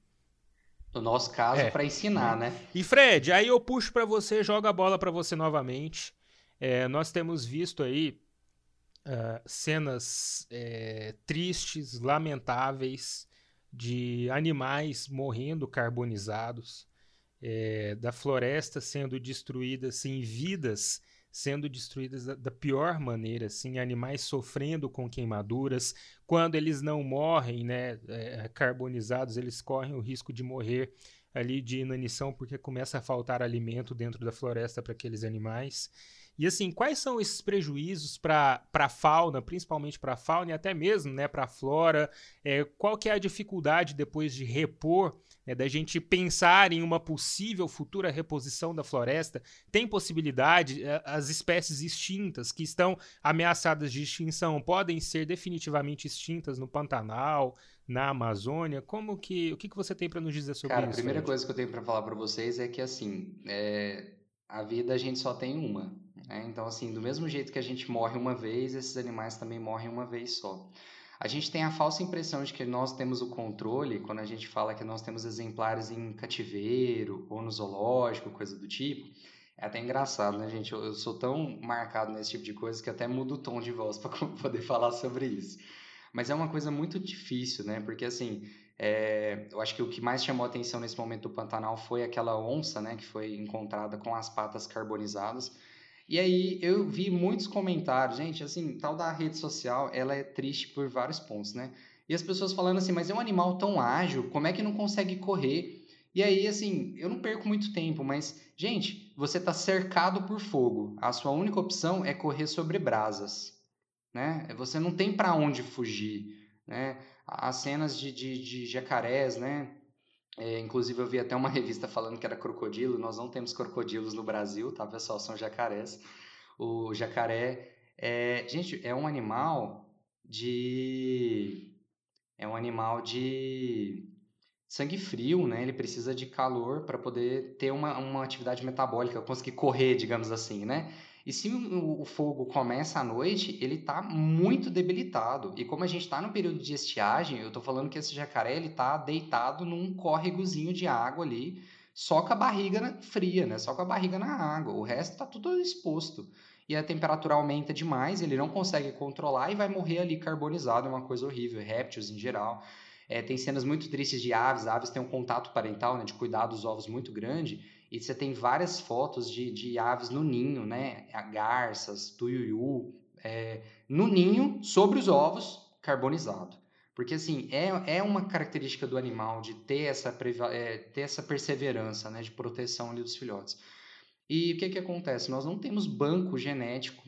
no nosso caso, é. para ensinar, né? E Fred, aí eu puxo para você, jogo a bola para você novamente. É, nós temos visto aí uh, cenas é, tristes, lamentáveis de animais morrendo carbonizados, é, da floresta sendo destruída, sem vidas sendo destruídas da, da, pior maneira, assim, animais sofrendo com queimaduras. Quando eles não morrem, né, é, carbonizados, eles correm o risco de morrer ali de inanição porque começa a faltar alimento dentro da floresta para aqueles animais. E assim, quais são esses prejuízos para a fauna, principalmente para a fauna e até mesmo né, para a flora? É, qual que é a dificuldade depois de repor né, da gente pensar em uma possível futura reposição da floresta, tem possibilidade, é, as espécies extintas que estão ameaçadas de extinção podem ser definitivamente extintas no Pantanal, na Amazônia? Como que, o que, que você tem para nos dizer sobre Cara, isso? Cara, a primeira gente? coisa que eu tenho para falar para vocês é que assim, é, a vida a gente só tem uma. Né? Então, assim, do mesmo jeito que a gente morre uma vez, esses animais também morrem uma vez só. A gente tem a falsa impressão de que nós temos o controle quando a gente fala que nós temos exemplares em cativeiro ou no zoológico, coisa do tipo. É até engraçado, né, gente? Eu, sou tão marcado nesse tipo de coisa que até mudo o tom de voz para poder falar sobre isso. Mas é uma coisa muito difícil, né? Porque, assim, é, eu acho que o que mais chamou atenção nesse momento do Pantanal foi aquela onça, né? Que foi encontrada com as patas carbonizadas. E aí eu vi muitos comentários, gente, assim, tal da rede social, ela é triste por vários pontos, né? E as pessoas falando assim, mas é um animal tão ágil, como é que não consegue correr? E aí, assim, eu não perco muito tempo, mas, gente, você está cercado por fogo. A sua única opção é correr sobre brasas, né? Você não tem para onde fugir, né? As cenas de, de, de jacarés, né? É, inclusive, eu vi até uma revista falando que era crocodilo. Nós não temos crocodilos no Brasil, tá, pessoal? São jacarés. O jacaré, É, gente, é um animal de. É um animal de sangue frio, né? Ele precisa de calor para poder ter uma, uma atividade metabólica, conseguir correr, digamos assim, né? E se o, fogo começa à noite, ele está muito debilitado. E como a gente está no período de estiagem, eu estou falando que esse jacaré ele está deitado num córregozinho de água ali, só com a barriga fria, né? Só com a barriga na água. O resto está tudo exposto. E a temperatura aumenta demais, ele não consegue controlar e vai morrer ali carbonizado, é uma coisa horrível. Répteis em geral. É, tem cenas muito tristes de aves, aves têm um contato parental, né, de cuidar dos ovos muito grande, e você tem várias fotos de, de aves no ninho, né, garças, tuiuiu, é, no ninho, sobre os ovos, carbonizado. Porque, assim, é, é uma característica do animal de ter essa, é, ter essa perseverança, né, de proteção ali dos filhotes. E o que, que acontece? Nós não temos banco genético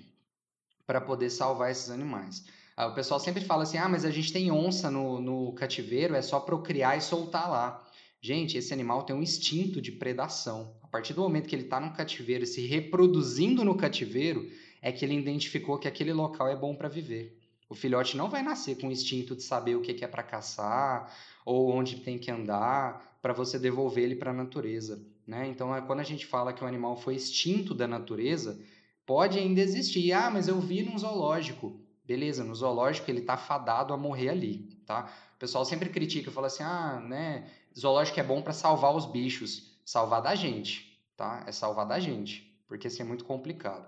para poder salvar esses animais. Ah, o pessoal sempre fala assim: ah, mas a gente tem onça no, no cativeiro, é só procriar e soltar lá. Gente, esse animal tem um instinto de predação. A partir do momento que ele está no cativeiro, se reproduzindo no cativeiro, é que ele identificou que aquele local é bom para viver. O filhote não vai nascer com o instinto de saber o que é para caçar ou onde tem que andar para você devolver ele para a natureza. Né? Então, é quando a gente fala que o animal foi extinto da natureza, pode ainda existir. Ah, mas eu vi num zoológico. Beleza, no zoológico ele está fadado a morrer ali, tá? O pessoal sempre critica, fala assim, ah, né, zoológico é bom para salvar os bichos. Salvar da gente, tá? É salvar da gente, porque assim é muito complicado.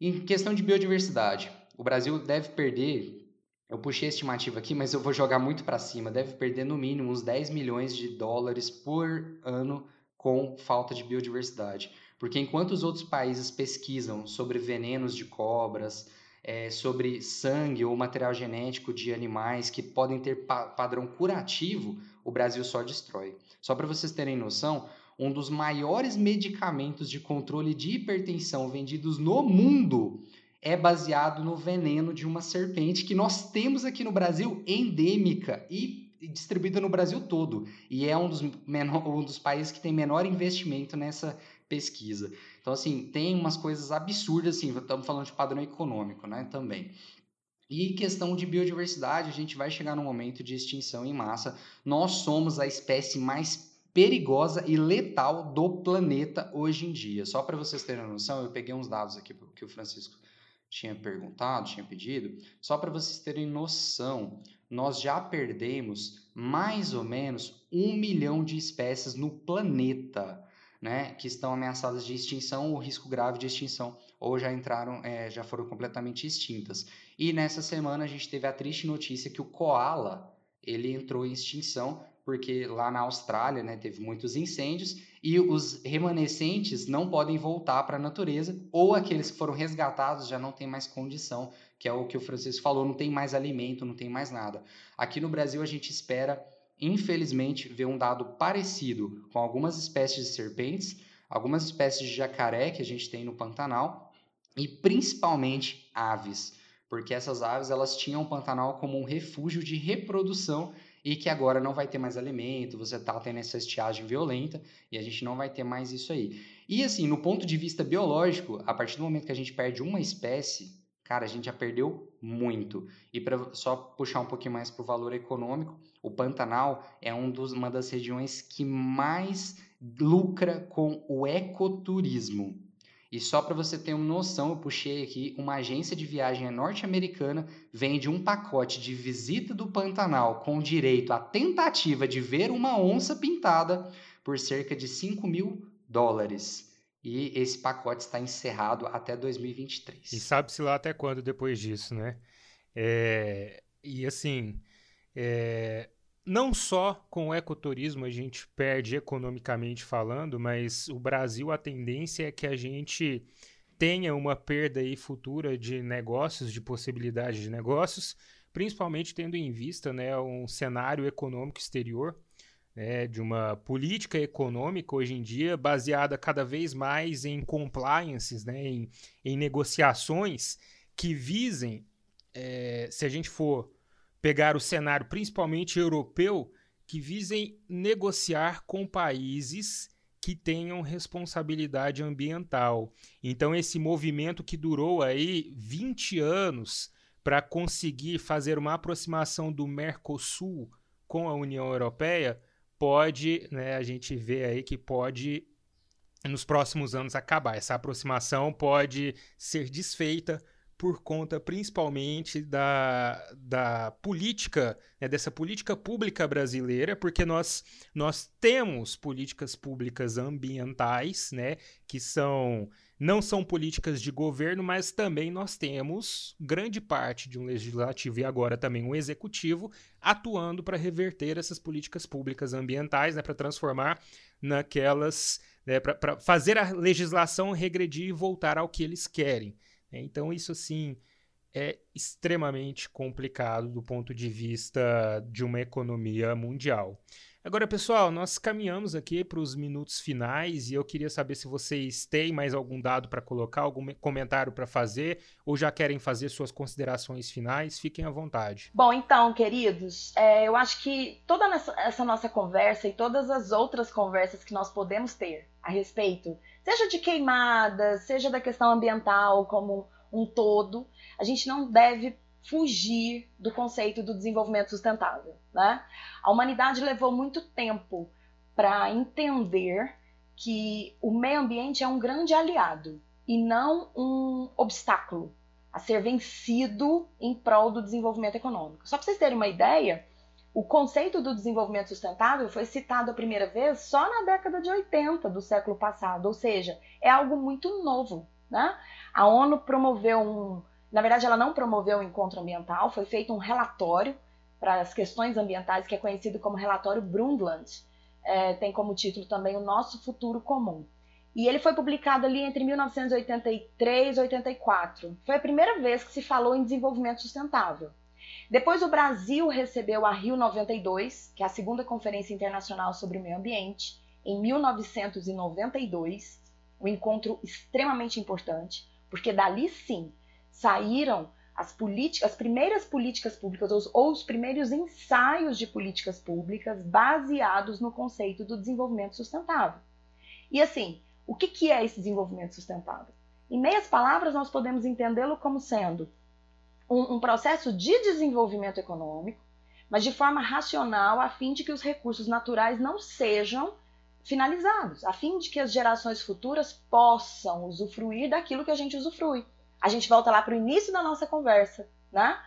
Em questão de biodiversidade, o Brasil deve perder, eu puxei a estimativa aqui, mas eu vou jogar muito para cima, deve perder no mínimo uns 10 milhões de dólares por ano com falta de biodiversidade. Porque enquanto os outros países pesquisam sobre venenos de cobras, é, sobre sangue ou material genético de animais que podem ter pa padrão curativo, o Brasil só destrói. Só para vocês terem noção, um dos maiores medicamentos de controle de hipertensão vendidos no mundo é baseado no veneno de uma serpente que nós temos aqui no Brasil endêmica e distribuída no Brasil todo. E é um dos, menor, um dos países que tem menor investimento nessa pesquisa. Então, assim, tem umas coisas absurdas, assim, estamos falando de padrão econômico, né, também. E questão de biodiversidade, a gente vai chegar num momento de extinção em massa. Nós somos a espécie mais perigosa e letal do planeta hoje em dia. Só para vocês terem noção, eu peguei uns dados aqui que o Francisco tinha perguntado, tinha pedido. Só para vocês terem noção, nós já perdemos mais ou menos um milhão de espécies no planeta né, que estão ameaçadas de extinção ou risco grave de extinção, ou já entraram, é, já foram completamente extintas. E nessa semana a gente teve a triste notícia que o koala ele entrou em extinção porque lá na Austrália né, teve muitos incêndios e os remanescentes não podem voltar para a natureza, ou aqueles que foram resgatados já não têm mais condição, que é o que o Francisco falou, não tem mais alimento, não tem mais nada. Aqui no Brasil a gente espera infelizmente, vê um dado parecido com algumas espécies de serpentes, algumas espécies de jacaré que a gente tem no Pantanal e principalmente aves, porque essas aves elas tinham o Pantanal como um refúgio de reprodução e que agora não vai ter mais alimento, você está tendo essa estiagem violenta e a gente não vai ter mais isso aí. E assim, no ponto de vista biológico, a partir do momento que a gente perde uma espécie, cara, a gente já perdeu muito. E para só puxar um pouquinho mais para o valor econômico, o Pantanal é um dos, uma das regiões que mais lucra com o ecoturismo. E só para você ter uma noção, eu puxei aqui uma agência de viagem norte-americana vende um pacote de visita do Pantanal com direito à tentativa de ver uma onça pintada por cerca de 5 mil dólares. E esse pacote está encerrado até 2023. E sabe-se lá até quando depois disso, né? É... E assim, é... não só com o ecoturismo a gente perde economicamente falando, mas o Brasil a tendência é que a gente tenha uma perda aí futura de negócios, de possibilidade de negócios, principalmente tendo em vista né, um cenário econômico exterior né, de uma política econômica hoje em dia baseada cada vez mais em compliances, né, em, em negociações que visem, é, se a gente for pegar o cenário principalmente europeu, que visem negociar com países que tenham responsabilidade ambiental. Então, esse movimento que durou aí 20 anos para conseguir fazer uma aproximação do Mercosul com a União Europeia, pode, né, a gente vê aí que pode nos próximos anos acabar. Essa aproximação pode ser desfeita por conta principalmente da, da política, né, dessa política pública brasileira, porque nós, nós temos políticas públicas ambientais, né, que são não são políticas de governo, mas também nós temos grande parte de um legislativo e agora também um executivo atuando para reverter essas políticas públicas ambientais, né, para transformar naquelas, né, para fazer a legislação regredir e voltar ao que eles querem. Né? Então, isso assim é extremamente complicado do ponto de vista de uma economia mundial. Agora, pessoal, nós caminhamos aqui para os minutos finais e eu queria saber se vocês têm mais algum dado para colocar, algum comentário para fazer ou já querem fazer suas considerações finais. Fiquem à vontade. Bom, então, queridos, é, eu acho que toda essa nossa conversa e todas as outras conversas que nós podemos ter a respeito seja de queimadas, seja da questão ambiental como um todo, a gente não deve fugir do conceito do desenvolvimento sustentável. Né? A humanidade levou muito tempo para entender que o meio ambiente é um grande aliado e não um obstáculo a ser vencido em prol do desenvolvimento econômico. Só para vocês terem uma ideia, o conceito do desenvolvimento sustentável foi citado a primeira vez só na década de 80 do século passado, ou seja, é algo muito novo. Né? A ONU promoveu um. Na verdade, ela não promoveu um encontro ambiental, foi feito um relatório para as questões ambientais que é conhecido como Relatório Brundtland. É, tem como título também O Nosso Futuro Comum. E ele foi publicado ali entre 1983 e 84. Foi a primeira vez que se falou em desenvolvimento sustentável. Depois o Brasil recebeu a Rio 92, que é a segunda Conferência Internacional sobre o Meio Ambiente, em 1992, um encontro extremamente importante, porque dali sim saíram as, as primeiras políticas públicas ou os, ou os primeiros ensaios de políticas públicas baseados no conceito do desenvolvimento sustentável. E assim, o que, que é esse desenvolvimento sustentável? Em meias palavras, nós podemos entendê-lo como sendo um, um processo de desenvolvimento econômico, mas de forma racional, a fim de que os recursos naturais não sejam finalizados, a fim de que as gerações futuras possam usufruir daquilo que a gente usufrui. A gente volta lá para o início da nossa conversa, né?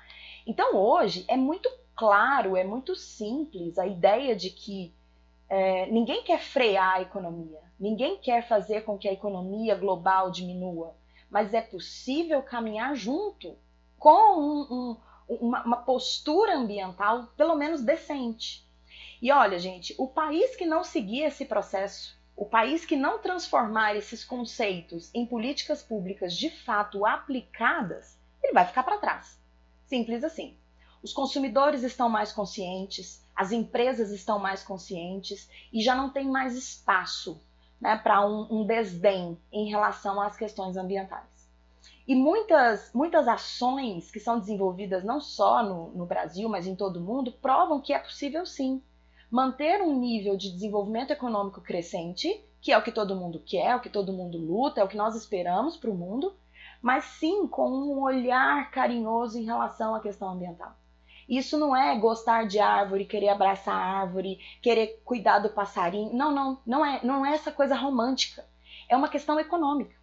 Então hoje é muito claro, é muito simples a ideia de que é, ninguém quer frear a economia, ninguém quer fazer com que a economia global diminua, mas é possível caminhar junto com um, um, uma, uma postura ambiental pelo menos decente. E olha, gente, o país que não seguir esse processo, o país que não transformar esses conceitos em políticas públicas de fato aplicadas, ele vai ficar para trás. Simples assim. Os consumidores estão mais conscientes, as empresas estão mais conscientes e já não tem mais espaço né, para um, um desdém em relação às questões ambientais. E muitas, muitas ações que são desenvolvidas não só no, no Brasil, mas em todo o mundo, provam que é possível sim manter um nível de desenvolvimento econômico crescente, que é o que todo mundo quer, é o que todo mundo luta, é o que nós esperamos para o mundo, mas sim com um olhar carinhoso em relação à questão ambiental. Isso não é gostar de árvore, querer abraçar a árvore, querer cuidar do passarinho. Não, não, não é, não é essa coisa romântica. É uma questão econômica.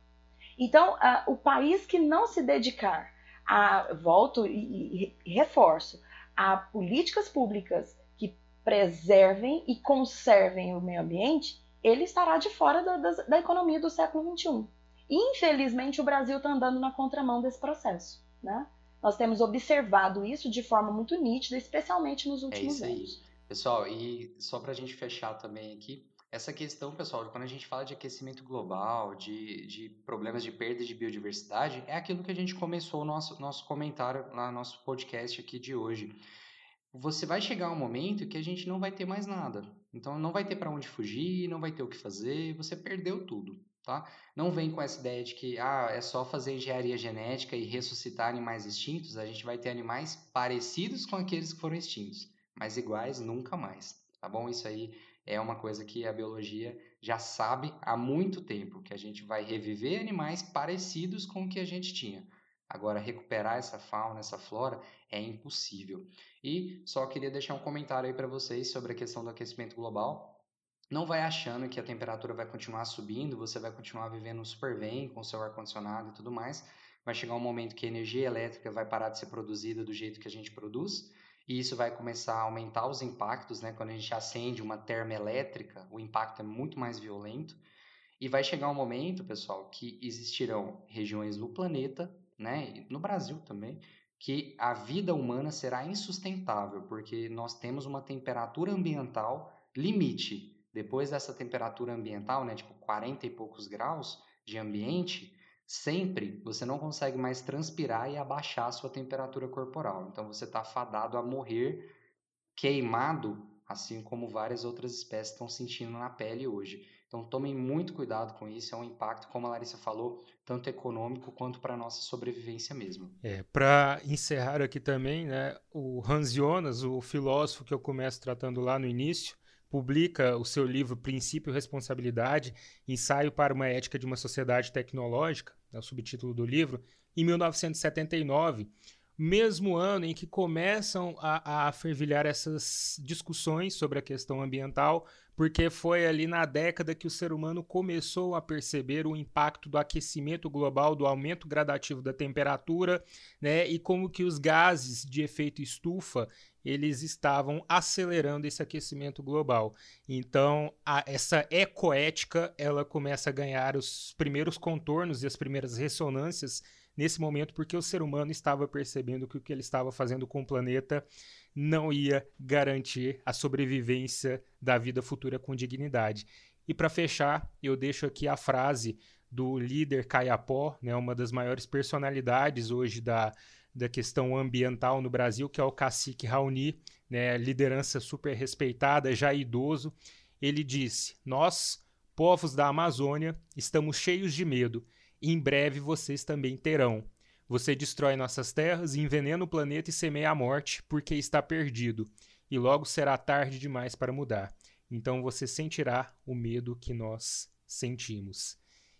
Então, uh, o país que não se dedicar a, volto e, e reforço, a políticas públicas preservem e conservem o meio ambiente, ele estará de fora da, da, da economia do século XXI. Infelizmente, o Brasil está andando na contramão desse processo. Né? Nós temos observado isso de forma muito nítida, especialmente nos é últimos é anos. Pessoal, e só para a gente fechar também aqui, essa questão, pessoal, quando a gente fala de aquecimento global, de, de problemas de perda de biodiversidade, é aquilo que a gente começou o nosso, nosso comentário lá no nosso podcast aqui de hoje. Você vai chegar um momento que a gente não vai ter mais nada. Então não vai ter para onde fugir, não vai ter o que fazer, você perdeu tudo, tá? Não vem com essa ideia de que ah, é só fazer engenharia genética e ressuscitar animais extintos, a gente vai ter animais parecidos com aqueles que foram extintos, mas iguais nunca mais, tá bom? Isso aí é uma coisa que a biologia já sabe há muito tempo, que a gente vai reviver animais parecidos com o que a gente tinha. Agora, recuperar essa fauna, essa flora, é impossível. E só queria deixar um comentário aí para vocês sobre a questão do aquecimento global. Não vai achando que a temperatura vai continuar subindo, você vai continuar vivendo super bem com seu ar-condicionado e tudo mais. Vai chegar um momento que a energia elétrica vai parar de ser produzida do jeito que a gente produz e isso vai começar a aumentar os impactos, né? Quando a gente acende uma termoelétrica, o impacto é muito mais violento. E vai chegar um momento, pessoal, que existirão regiões no planeta, né, no Brasil também, que a vida humana será insustentável, porque nós temos uma temperatura ambiental limite. Depois dessa temperatura ambiental, né, tipo 40 e poucos graus de ambiente, sempre você não consegue mais transpirar e abaixar a sua temperatura corporal. Então você está fadado a morrer queimado, assim como várias outras espécies estão sentindo na pele hoje. Então tomem muito cuidado com isso, é um impacto, como a Larissa falou, tanto econômico quanto para a nossa sobrevivência mesmo. É, para encerrar aqui também, né, o Hans Jonas, o filósofo que eu começo tratando lá no início, publica o seu livro Princípio e Responsabilidade, Ensaio para uma Ética de uma Sociedade Tecnológica, é o subtítulo do livro, em 1979, mesmo ano em que começam a, a fervilhar essas discussões sobre a questão ambiental, porque foi ali na década que o ser humano começou a perceber o impacto do aquecimento global, do aumento gradativo da temperatura, né, e como que os gases de efeito estufa eles estavam acelerando esse aquecimento global. Então, a, essa ecoética ela começa a ganhar os primeiros contornos e as primeiras ressonâncias nesse momento, porque o ser humano estava percebendo que o que ele estava fazendo com o planeta não ia garantir a sobrevivência da vida futura com dignidade. E para fechar, eu deixo aqui a frase do líder Caiapó, né, uma das maiores personalidades hoje da, da questão ambiental no Brasil, que é o cacique Raoni, né, liderança super respeitada, já idoso. Ele disse: Nós, povos da Amazônia, estamos cheios de medo. E em breve vocês também terão. Você destrói nossas terras, envenena o planeta e semeia a morte, porque está perdido. E logo será tarde demais para mudar. Então você sentirá o medo que nós sentimos.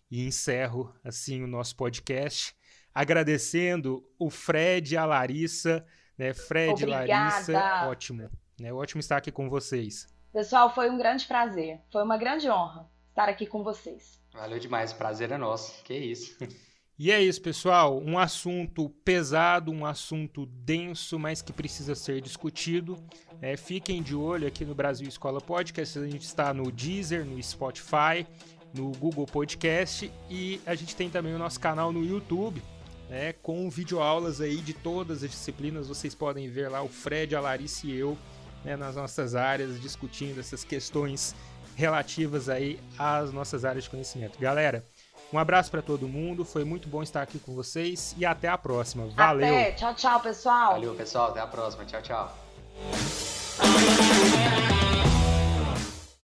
E encerro assim o nosso podcast agradecendo o Fred e a Larissa. Né? Fred e Larissa, ótimo. Né? Ótimo estar aqui com vocês. Pessoal, foi um grande prazer. Foi uma grande honra estar aqui com vocês. Valeu demais, prazer é nosso. Que isso. E é isso, pessoal. Um assunto pesado, um assunto denso, mas que precisa ser discutido. É, fiquem de olho aqui no Brasil Escola Podcast. A gente está no Deezer, no Spotify, no Google Podcast e a gente tem também o nosso canal no YouTube né, com videoaulas aí de todas as disciplinas. Vocês podem ver lá o Fred, a Larissa e eu né, nas nossas áreas discutindo essas questões relativas aí às nossas áreas de conhecimento. Galera, um abraço para todo mundo, foi muito bom estar aqui com vocês e até a próxima. Valeu. Até. Tchau, tchau, pessoal. Valeu, pessoal, até a próxima. Tchau, tchau.